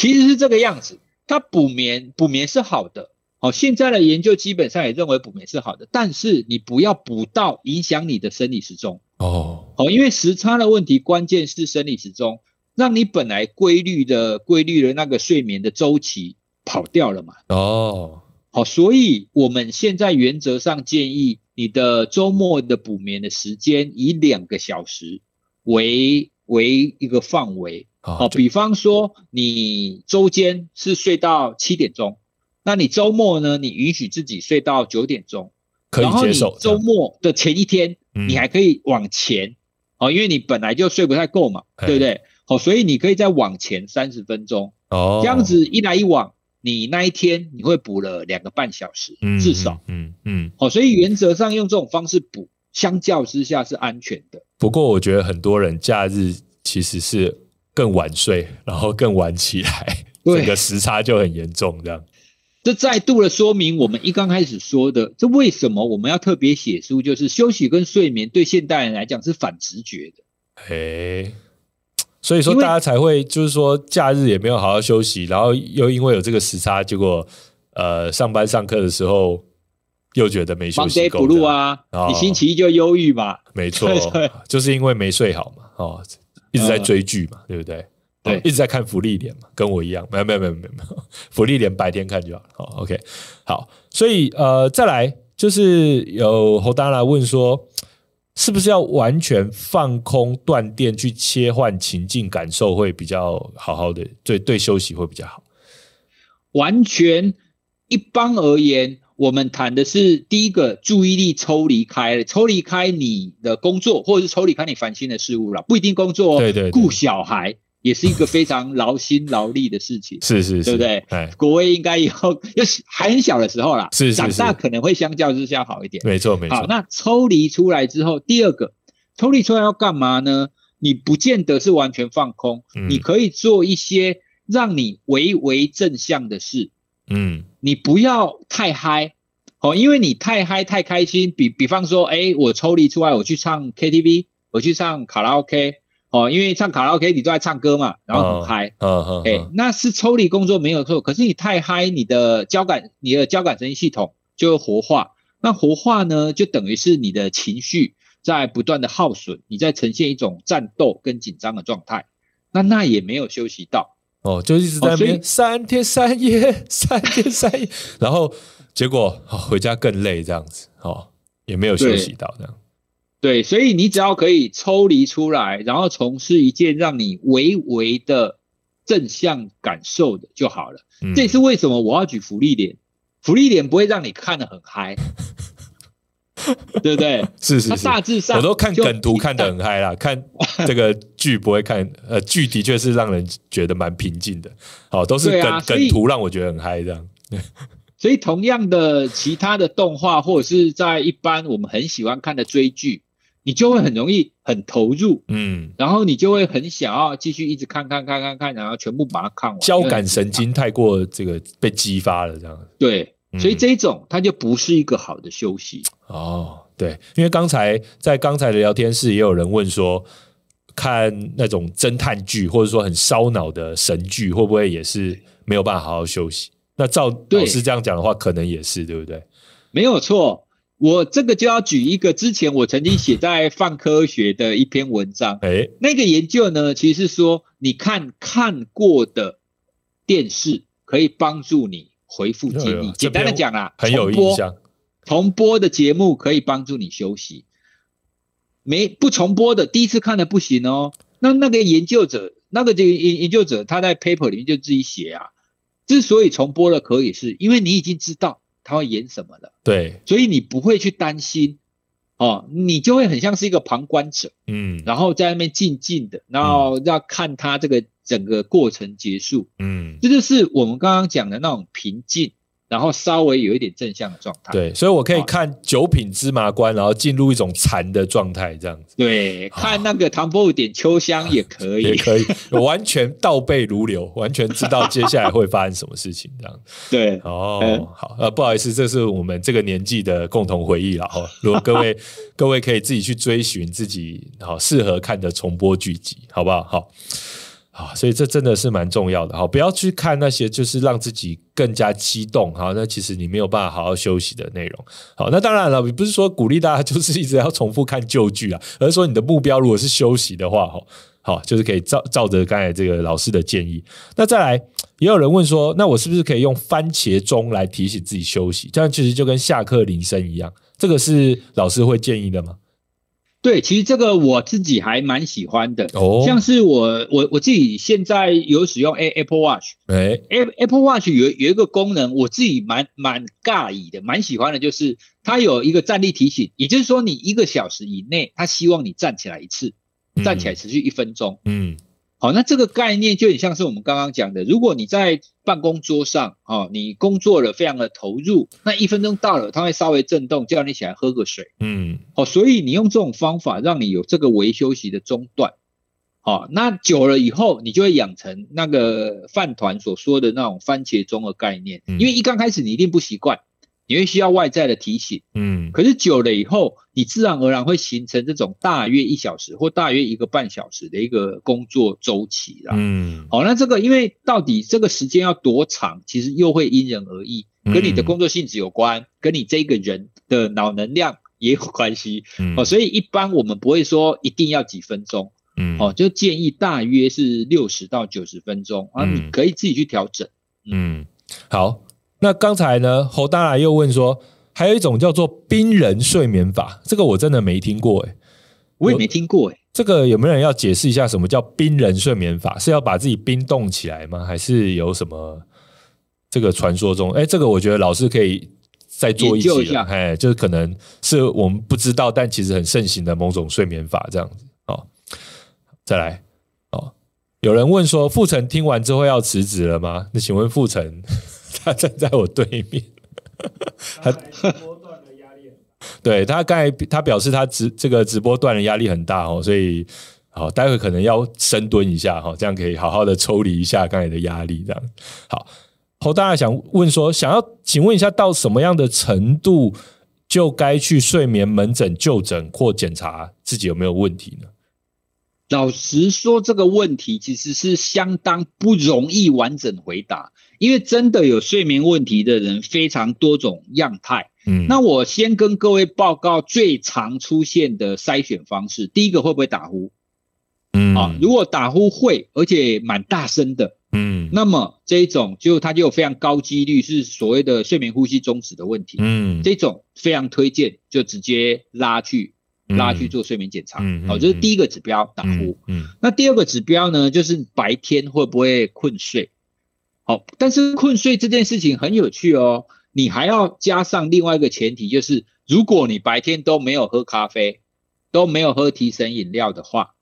Speaker 2: 其实是这个样子。它补眠，补眠是好的。好，现在的研究基本上也认为补眠是好的，但是你不要补到影响你的生理时钟。
Speaker 1: 哦，
Speaker 2: 好，因为时差的问题，关键是生理时钟，让你本来规律的、规律的那个睡眠的周期跑掉了嘛。
Speaker 1: 哦，
Speaker 2: 好，所以我们现在原则上建议你的周末的补眠的时间以两个小时为为一个范围。好，比方说你周间是睡到七点钟，那你周末呢？你允许自己睡到九点钟，
Speaker 1: 可以接受。
Speaker 2: 周末的前一天，你还可以往前，哦，因为你本来就睡不太够嘛，对不对？好，所以你可以再往前三十分钟，哦，这样子一来一往，你那一天你会补了两个半小时，至少，嗯嗯，好，所以原则上用这种方式补，相较之下是安全的。
Speaker 1: 不过我觉得很多人假日其实是更晚睡，然后更晚起来，整个时差就很严重，这样。
Speaker 2: 这再度的说明我们一刚开始说的，这为什么我们要特别写书？就是休息跟睡眠对现代人来讲是反直觉的。
Speaker 1: 嘿，所以说大家才会就是说假日也没有好好休息，然后又因为有这个时差，结果呃上班上课的时候又觉得没休息够。
Speaker 2: 忙啊，你星期一就忧郁嘛？
Speaker 1: 没错，<laughs> 就是因为没睡好嘛，哦，一直在追剧嘛，对不对？对，一直在看福利脸嘛，跟我一样，没有没有没有没有没有，芙莉莲白天看就好。好，OK，好，所以呃，再来就是有侯丹来问说，是不是要完全放空断电去切换情境感受会比较好好的，对对，休息会比较好。
Speaker 2: 完全一般而言，我们谈的是第一个注意力抽离开，抽离开你的工作，或者是抽离开你烦心的事物了，不一定工作哦，对对，顾小孩。也是一个非常劳心劳力的事情，
Speaker 1: 是是是，
Speaker 2: 对不对？哎，国威应该以后要还很小的时候啦，是，是，是长大可能会相较之下好一点。
Speaker 1: 没错没错。
Speaker 2: 好，那抽离出来之后，第二个抽离出来要干嘛呢？你不见得是完全放空，嗯，你可以做一些让你微微正向的事。嗯，你不要太嗨。哦，因为你太嗨太开心，比比方说，哎，我抽离出来，我去唱 KTV，我去唱卡拉 OK。哦，因为唱卡拉 OK，你都在唱歌嘛，然后很嗨，嗯嗯，哎，那是抽离工作没有错，可是你太嗨，你的交感，你的交感神经系统就会活化，那活化呢，就等于是你的情绪在不断的耗损，你在呈现一种战斗跟紧张的状态，那那也没有休息到，
Speaker 1: 哦，就一直在那边三天三夜，<laughs> 三天三夜，然后结果回家更累这样子，哦，也没有休息到这样。
Speaker 2: 对，所以你只要可以抽离出来，然后从事一件让你微微的正向感受的就好了。嗯、这也是为什么我要举福利脸，福利脸不会让你看得很嗨，<laughs> 对不对？
Speaker 1: 是是是，
Speaker 2: 大致上
Speaker 1: 我都看梗图看得很嗨啦，看这个剧不会看，呃，<laughs> 剧的确是让人觉得蛮平静的。好，都是梗、啊、梗图让我觉得很嗨这样。<laughs>
Speaker 2: 所以同样的，其他的动画或者是在一般我们很喜欢看的追剧。你就会很容易很投入，嗯，然后你就会很想要继续一直看看看看看，然后全部把它看完。
Speaker 1: 交感神经太过这个被激发了，这样。
Speaker 2: 对，所以这种它就不是一个好的休息。
Speaker 1: 哦，对，因为刚才在刚才的聊天室也有人问说，看那种侦探剧或者说很烧脑的神剧，会不会也是没有办法好好休息？那照老师这样讲的话，可能也是，对不对？
Speaker 2: 没有错。我这个就要举一个之前我曾经写在泛科学的一篇文章，哎，那个研究呢，其实是说，你看看过的电视可以帮助你恢复记忆。简单的讲啦，
Speaker 1: 很有印象。
Speaker 2: 重播的节目可以帮助你休息，没不重播的，第一次看的不行哦。那那个研究者，那个这个研研究者他在 paper 里面就自己写啊，之所以重播了可以，是因为你已经知道。他会演什么了？对，所以你不会去担心哦，你就会很像是一个旁观者，嗯，然后在那边静静的，然后要看他这个整个过程结束，嗯，这就是我们刚刚讲的那种平静。然后稍微有一点正向的状态，
Speaker 1: 对，所以我可以看九品芝麻官，然后进入一种禅的状态，这样子。
Speaker 2: 对，看那个唐伯虎点秋香也 <laughs> 可以，
Speaker 1: 也可以，完全倒背如流，<laughs> 完全知道接下来会发生什么事情，这样。
Speaker 2: 对，
Speaker 1: 哦，嗯、好，呃，不好意思，这是我们这个年纪的共同回忆了哈。如果各位 <laughs> 各位可以自己去追寻自己好适合看的重播剧集，好不好？好。啊，所以这真的是蛮重要的哈，不要去看那些就是让自己更加激动哈，那其实你没有办法好好休息的内容。好，那当然了，不是说鼓励大家 <laughs> 就是一直要重复看旧剧啊，而是说你的目标如果是休息的话，哈，好，就是可以照照着刚才这个老师的建议。那再来，也有人问说，那我是不是可以用番茄钟来提醒自己休息？这样其实就跟下课铃声一样，这个是老师会建议的吗？
Speaker 2: 对，其实这个我自己还蛮喜欢的，哦，像是我我我自己现在有使用 Apple Watch，哎，Apple Watch 有有一个功能，我自己蛮蛮尬意的，蛮喜欢的，就是它有一个站立提醒，也就是说你一个小时以内，它希望你站起来一次，站起来持续一分钟。
Speaker 1: 嗯，
Speaker 2: 好，那这个概念就很像是我们刚刚讲的，如果你在办公桌上，哦，你工作了非常的投入，那一分钟到了，它会稍微震动，叫你起来喝个水。
Speaker 1: 嗯，
Speaker 2: 好，所以你用这种方法，让你有这个微休息的中断。好，那久了以后，你就会养成那个饭团所说的那种番茄钟的概念，因为一刚开始你一定不习惯。你会需要外在的提醒，
Speaker 1: 嗯，
Speaker 2: 可是久了以后，你自然而然会形成这种大约一小时或大约一个半小时的一个工作周期啦，
Speaker 1: 嗯，
Speaker 2: 好，那这个因为到底这个时间要多长，其实又会因人而异，跟你的工作性质有关，跟你这个人的脑能量 <laughs> 也有关系，哦，所以一般我们不会说一定要几分钟，嗯，哦，就建议大约是六十到九十分钟啊，你可以自己去调整，
Speaker 1: 嗯，好。那刚才呢，侯大来又问说，还有一种叫做冰人睡眠法，这个我真的没听过诶，
Speaker 2: 我也没听过诶，
Speaker 1: 这个有没有人要解释一下什么叫冰人睡眠法？是要把自己冰冻起来吗？还是有什么这个传说中？哎，这个我觉得老师可以再做一期了，哎，就是可能是我们不知道，但其实很盛行的某种睡眠法这样子哦。再来哦，有人问说，傅成听完之后要辞职了吗？那请问富城？他站在我对面，他直播断的压力很大。<laughs> 对，他刚才他表示他直这个直播断的压力很大哦，所以好，待会可能要深蹲一下哈，这样可以好好的抽离一下刚才的压力。这样好，侯大家想问说，想要请问一下，到什么样的程度就该去睡眠门诊就诊或检查自己有没有问题呢？
Speaker 2: 老实说，这个问题其实是相当不容易完整回答，因为真的有睡眠问题的人非常多种样态。嗯，那我先跟各位报告最常出现的筛选方式。第一个会不会打呼？嗯啊，如果打呼会，而且蛮大声的，嗯，那么这一种就它就有非常高几率是所谓的睡眠呼吸中止的问题。嗯，这种非常推荐就直接拉去。拉去做睡眠检查，好、嗯，这是第一个指标，打呼。嗯，嗯，那第二个指标呢，就是白天会不会困睡？好，但是困睡这件事情很有趣哦，你还要加上另外一个前提，就是如果你白天都没有喝咖啡，都没有喝提神饮料的话，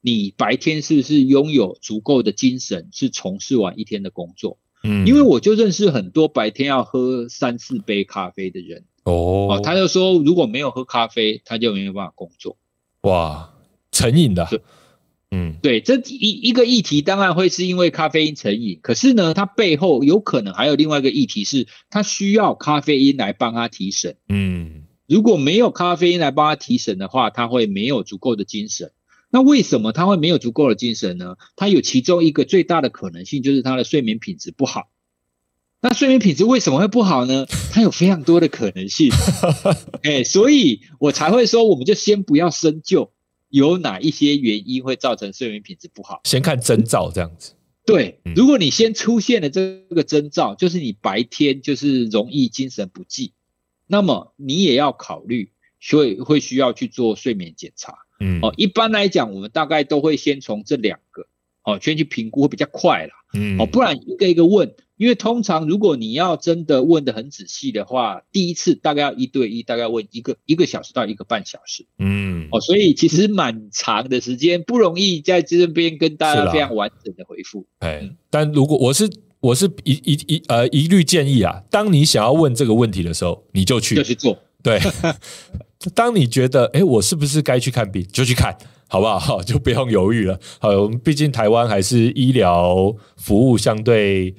Speaker 2: 你白天是不是拥有足够的精神，是从事完一天的工作？嗯，因为我就认识很多白天要喝三四杯咖啡的人。哦，他就说如果没有喝咖啡，他就没有办法工作。
Speaker 1: 哇，成瘾的，嗯，
Speaker 2: 对，这一一个议题当然会是因为咖啡因成瘾，可是呢，它背后有可能还有另外一个议题是，他需要咖啡因来帮他提神。嗯，如果没有咖啡因来帮他提神的话，他会没有足够的精神。那为什么他会没有足够的精神呢？他有其中一个最大的可能性就是他的睡眠品质不好。那睡眠品质为什么会不好呢？它有非常多的可能性，<laughs> 哎，所以我才会说，我们就先不要深究有哪一些原因会造成睡眠品质不好，
Speaker 1: 先看征兆这样子。
Speaker 2: 对，如果你先出现了这个征兆，就是你白天就是容易精神不济，那么你也要考虑，所以会需要去做睡眠检查。嗯，哦，一般来讲，我们大概都会先从这两个，哦，先去评估会比较快啦。嗯，哦，不然一个一个问。因为通常如果你要真的问得很仔细的话，第一次大概要一对一，大概问一个一个小时到一个半小时。嗯，哦，所以其实蛮长的时间，不容易在这边跟大家非常完整的回复。
Speaker 1: 哎，但如果我是我是一一一呃一律建议啊，当你想要问这个问题的时候，你就去
Speaker 2: 就去做。
Speaker 1: 对，<laughs> 当你觉得哎，我是不是该去看病，就去看，好不好？<laughs> 就不用犹豫了。好，我们毕竟台湾还是医疗服务相对。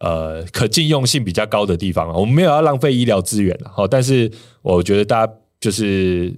Speaker 1: 呃，可禁用性比较高的地方啊，我们没有要浪费医疗资源了，好，但是我觉得大家就是，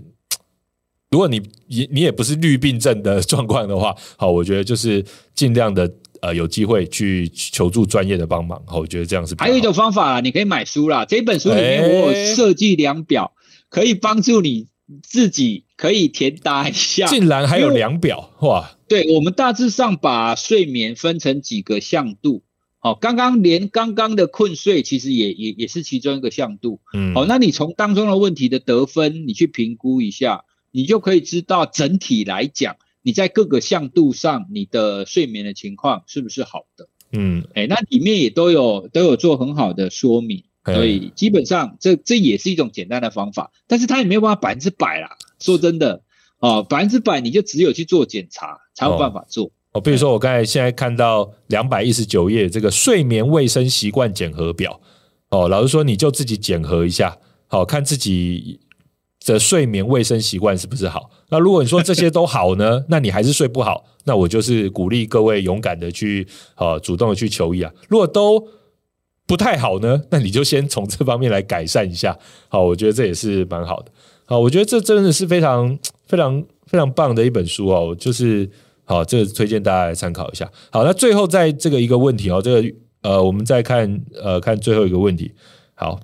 Speaker 1: 如果你你你也不是绿病症的状况的话，好，我觉得就是尽量的呃有机会去求助专业的帮忙，好，我觉得这样是。
Speaker 2: 还有一种方法啦，你可以买书啦，这本书里面我有设计量表，可以帮助你自己可以填答一下。
Speaker 1: 竟然还有量表哇？
Speaker 2: 对，我们大致上把睡眠分成几个向度。好，刚刚连刚刚的困睡其实也也也是其中一个向度。嗯，好，那你从当中的问题的得分，你去评估一下，你就可以知道整体来讲，你在各个向度上你的睡眠的情况是不是好的。嗯，哎，那里面也都有都有做很好的说明，所以基本上这这也是一种简单的方法，但是它也没有办法百分之百啦。说真的。哦，百分之百你就只有去做检查才有办法做。哦，
Speaker 1: 哦比如说我刚才现在看到两百一十九页这个睡眠卫生习惯检核表，哦，老实说你就自己检核一下，好，看自己的睡眠卫生习惯是不是好。那如果你说这些都好呢，<laughs> 那你还是睡不好，那我就是鼓励各位勇敢的去，呃，主动的去求医啊。如果都不太好呢，<laughs> 那你就先从这方面来改善一下。好，我觉得这也是蛮好的。好，我觉得这真的是非常非常非常棒的一本书哦。就是好，这个推荐大家来参考一下。好，那最后在这个一个问题哦，这个呃，我们再看呃看最后一个问题。好，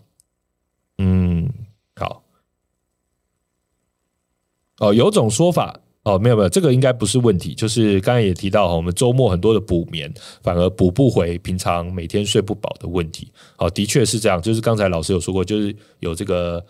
Speaker 1: 嗯，好，哦，有种说法。哦，没有没有，这个应该不是问题。就是刚才也提到，我们周末很多的补眠，反而补不回平常每天睡不饱的问题。好，的确是这样。就是刚才老师有说过，就是有这个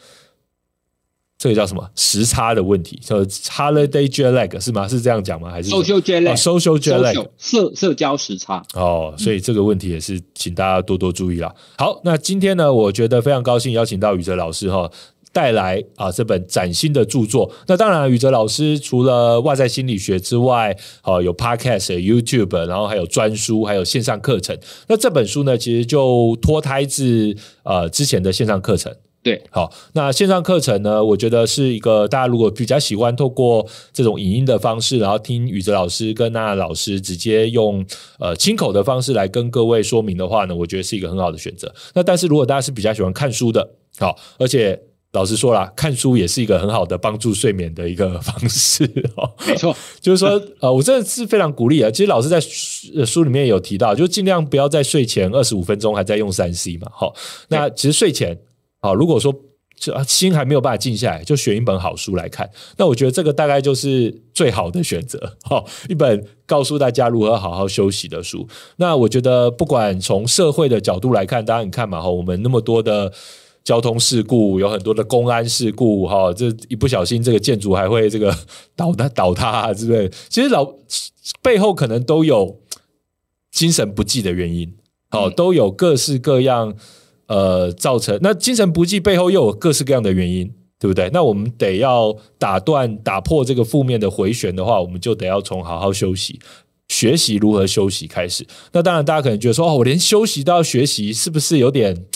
Speaker 1: 这个叫什么时差的问题，叫 holiday jet lag 是吗？是这样讲吗？还是
Speaker 2: social jet lag？social
Speaker 1: jet lag
Speaker 2: 社社交时差。
Speaker 1: 哦，所以这个问题也是请大家多多注意啦。好，那今天呢，我觉得非常高兴邀请到宇哲老师哈。带来啊这本崭新的著作。那当然，宇哲老师除了外在心理学之外，啊有 Podcast、YouTube，然后还有专书，还有线上课程。那这本书呢，其实就脱胎自呃之前的线上课程。
Speaker 2: 对，
Speaker 1: 好，那线上课程呢，我觉得是一个大家如果比较喜欢透过这种影音的方式，然后听宇哲老师跟娜娜老师直接用呃亲口的方式来跟各位说明的话呢，我觉得是一个很好的选择。那但是如果大家是比较喜欢看书的，好，而且老实说啦，看书也是一个很好的帮助睡眠的一个方式 <laughs> 哦。
Speaker 2: 没错，
Speaker 1: 就是说，呃，我真的是非常鼓励啊。其实老师在书里面有提到，就尽量不要在睡前二十五分钟还在用三 C 嘛。好，那其实睡前，好，如果说心还没有办法静下来，就选一本好书来看。那我觉得这个大概就是最好的选择。好，一本告诉大家如何好好休息的书。那我觉得，不管从社会的角度来看，大家你看嘛，哈，我们那么多的。交通事故有很多的公安事故，哈，这一不小心，这个建筑还会这个 <laughs> 倒塌倒塌啊之类。其实老背后可能都有精神不济的原因，好，都有各式各样呃造成。那精神不济背后又有各式各样的原因，对不对？那我们得要打断、打破这个负面的回旋的话，我们就得要从好好休息、学习如何休息开始。那当然，大家可能觉得说，哦，我连休息都要学习，是不是有点？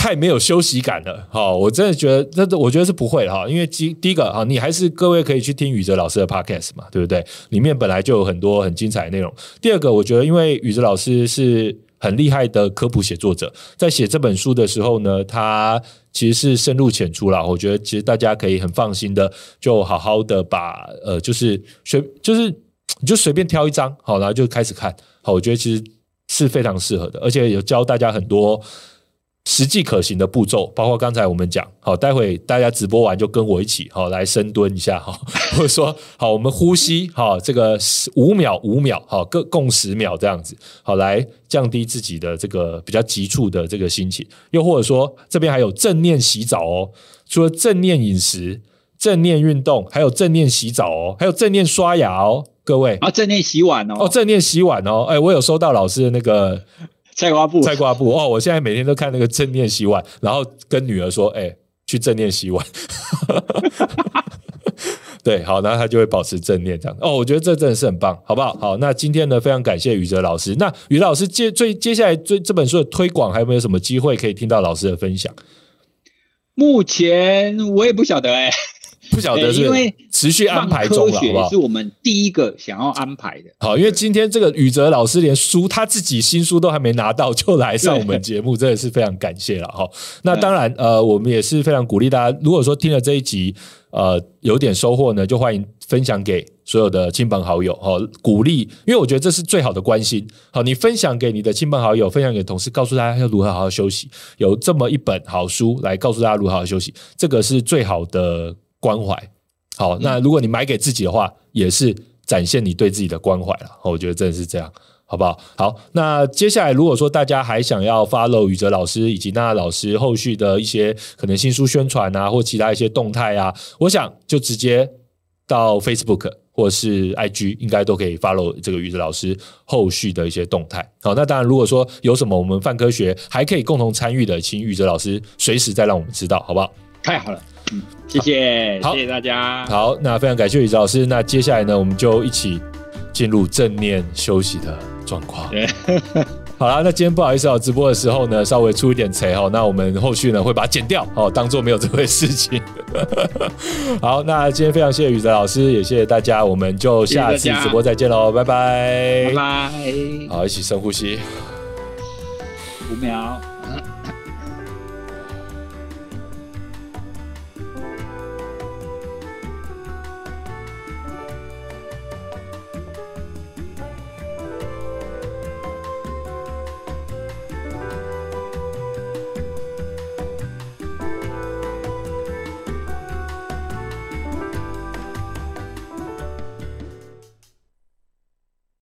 Speaker 1: 太没有休息感了，哈！我真的觉得，这我觉得是不会哈，因为第第一个哈，你还是各位可以去听宇哲老师的 podcast 嘛，对不对？里面本来就有很多很精彩的内容。第二个，我觉得因为宇哲老师是很厉害的科普写作者，在写这本书的时候呢，他其实是深入浅出啦。我觉得其实大家可以很放心的，就好好的把呃，就是随就是你就随便挑一张，好，然后就开始看，好，我觉得其实是非常适合的，而且有教大家很多。实际可行的步骤，包括刚才我们讲，好，待会大家直播完就跟我一起，好，来深蹲一下，哈，<laughs> 或者说，好，我们呼吸，好，这个五秒五秒，好，各共十秒这样子，好，来降低自己的这个比较急促的这个心情，又或者说，这边还有正念洗澡哦，除了正念饮食、正念运动，还有正念洗澡哦，还有正念刷牙哦，各位
Speaker 2: 啊，正念洗碗哦，
Speaker 1: 哦，正念洗碗哦，哎，我有收到老师的那个。
Speaker 2: 菜瓜布，
Speaker 1: 菜瓜布哦！我现在每天都看那个正念洗碗，然后跟女儿说：“哎、欸，去正念洗碗。<laughs> ” <laughs> 对，好，然后他就会保持正念这样。哦，我觉得这真的是很棒，好不好？好，那今天呢，非常感谢宇哲老师。那宇哲老师接最接下来最这本书的推广，还有没有什么机会可以听到老师的分享？
Speaker 2: 目前我也不晓得哎、欸。
Speaker 1: 不晓得是因为持续安排中了，好不好？
Speaker 2: 是我们第一个想要安排的。
Speaker 1: 好，因为今天这个宇哲老师连书他自己新书都还没拿到，就来上我们节目，真的是非常感谢了哈。那当然，呃，我们也是非常鼓励大家，如果说听了这一集，呃，有点收获呢，就欢迎分享给所有的亲朋好友，哈，鼓励，因为我觉得这是最好的关心。好，你分享给你的亲朋好友，分享给同事，告诉大家要如何好好休息，有这么一本好书来告诉大家如何好好休息，这个是最好的。关怀，好，那如果你买给自己的话，也是展现你对自己的关怀了。我觉得真的是这样，好不好？好，那接下来如果说大家还想要 follow 宇哲老师以及娜娜老师后续的一些可能新书宣传啊，或其他一些动态啊，我想就直接到 Facebook 或是 IG，应该都可以 follow 这个宇哲老师后续的一些动态。好，那当然如果说有什么我们泛科学还可以共同参与的，请宇哲老师随时再让我们知道，好不好？
Speaker 2: 太好了。嗯，谢
Speaker 1: 谢，
Speaker 2: 谢谢大家。
Speaker 1: 好，那非常感谢宇哲老师。那接下来呢，我们就一起进入正念休息的状况。
Speaker 2: 对
Speaker 1: 好啦，那今天不好意思哦，直播的时候呢，稍微出一点贼哦，那我们后续呢会把它剪掉哦，当做没有这回事情。<laughs> 好，那今天非常谢谢宇哲老师，也谢谢大家，我们就下次直播再见喽，拜拜，
Speaker 2: 拜拜。
Speaker 1: 好，一起深呼吸，
Speaker 2: 五秒。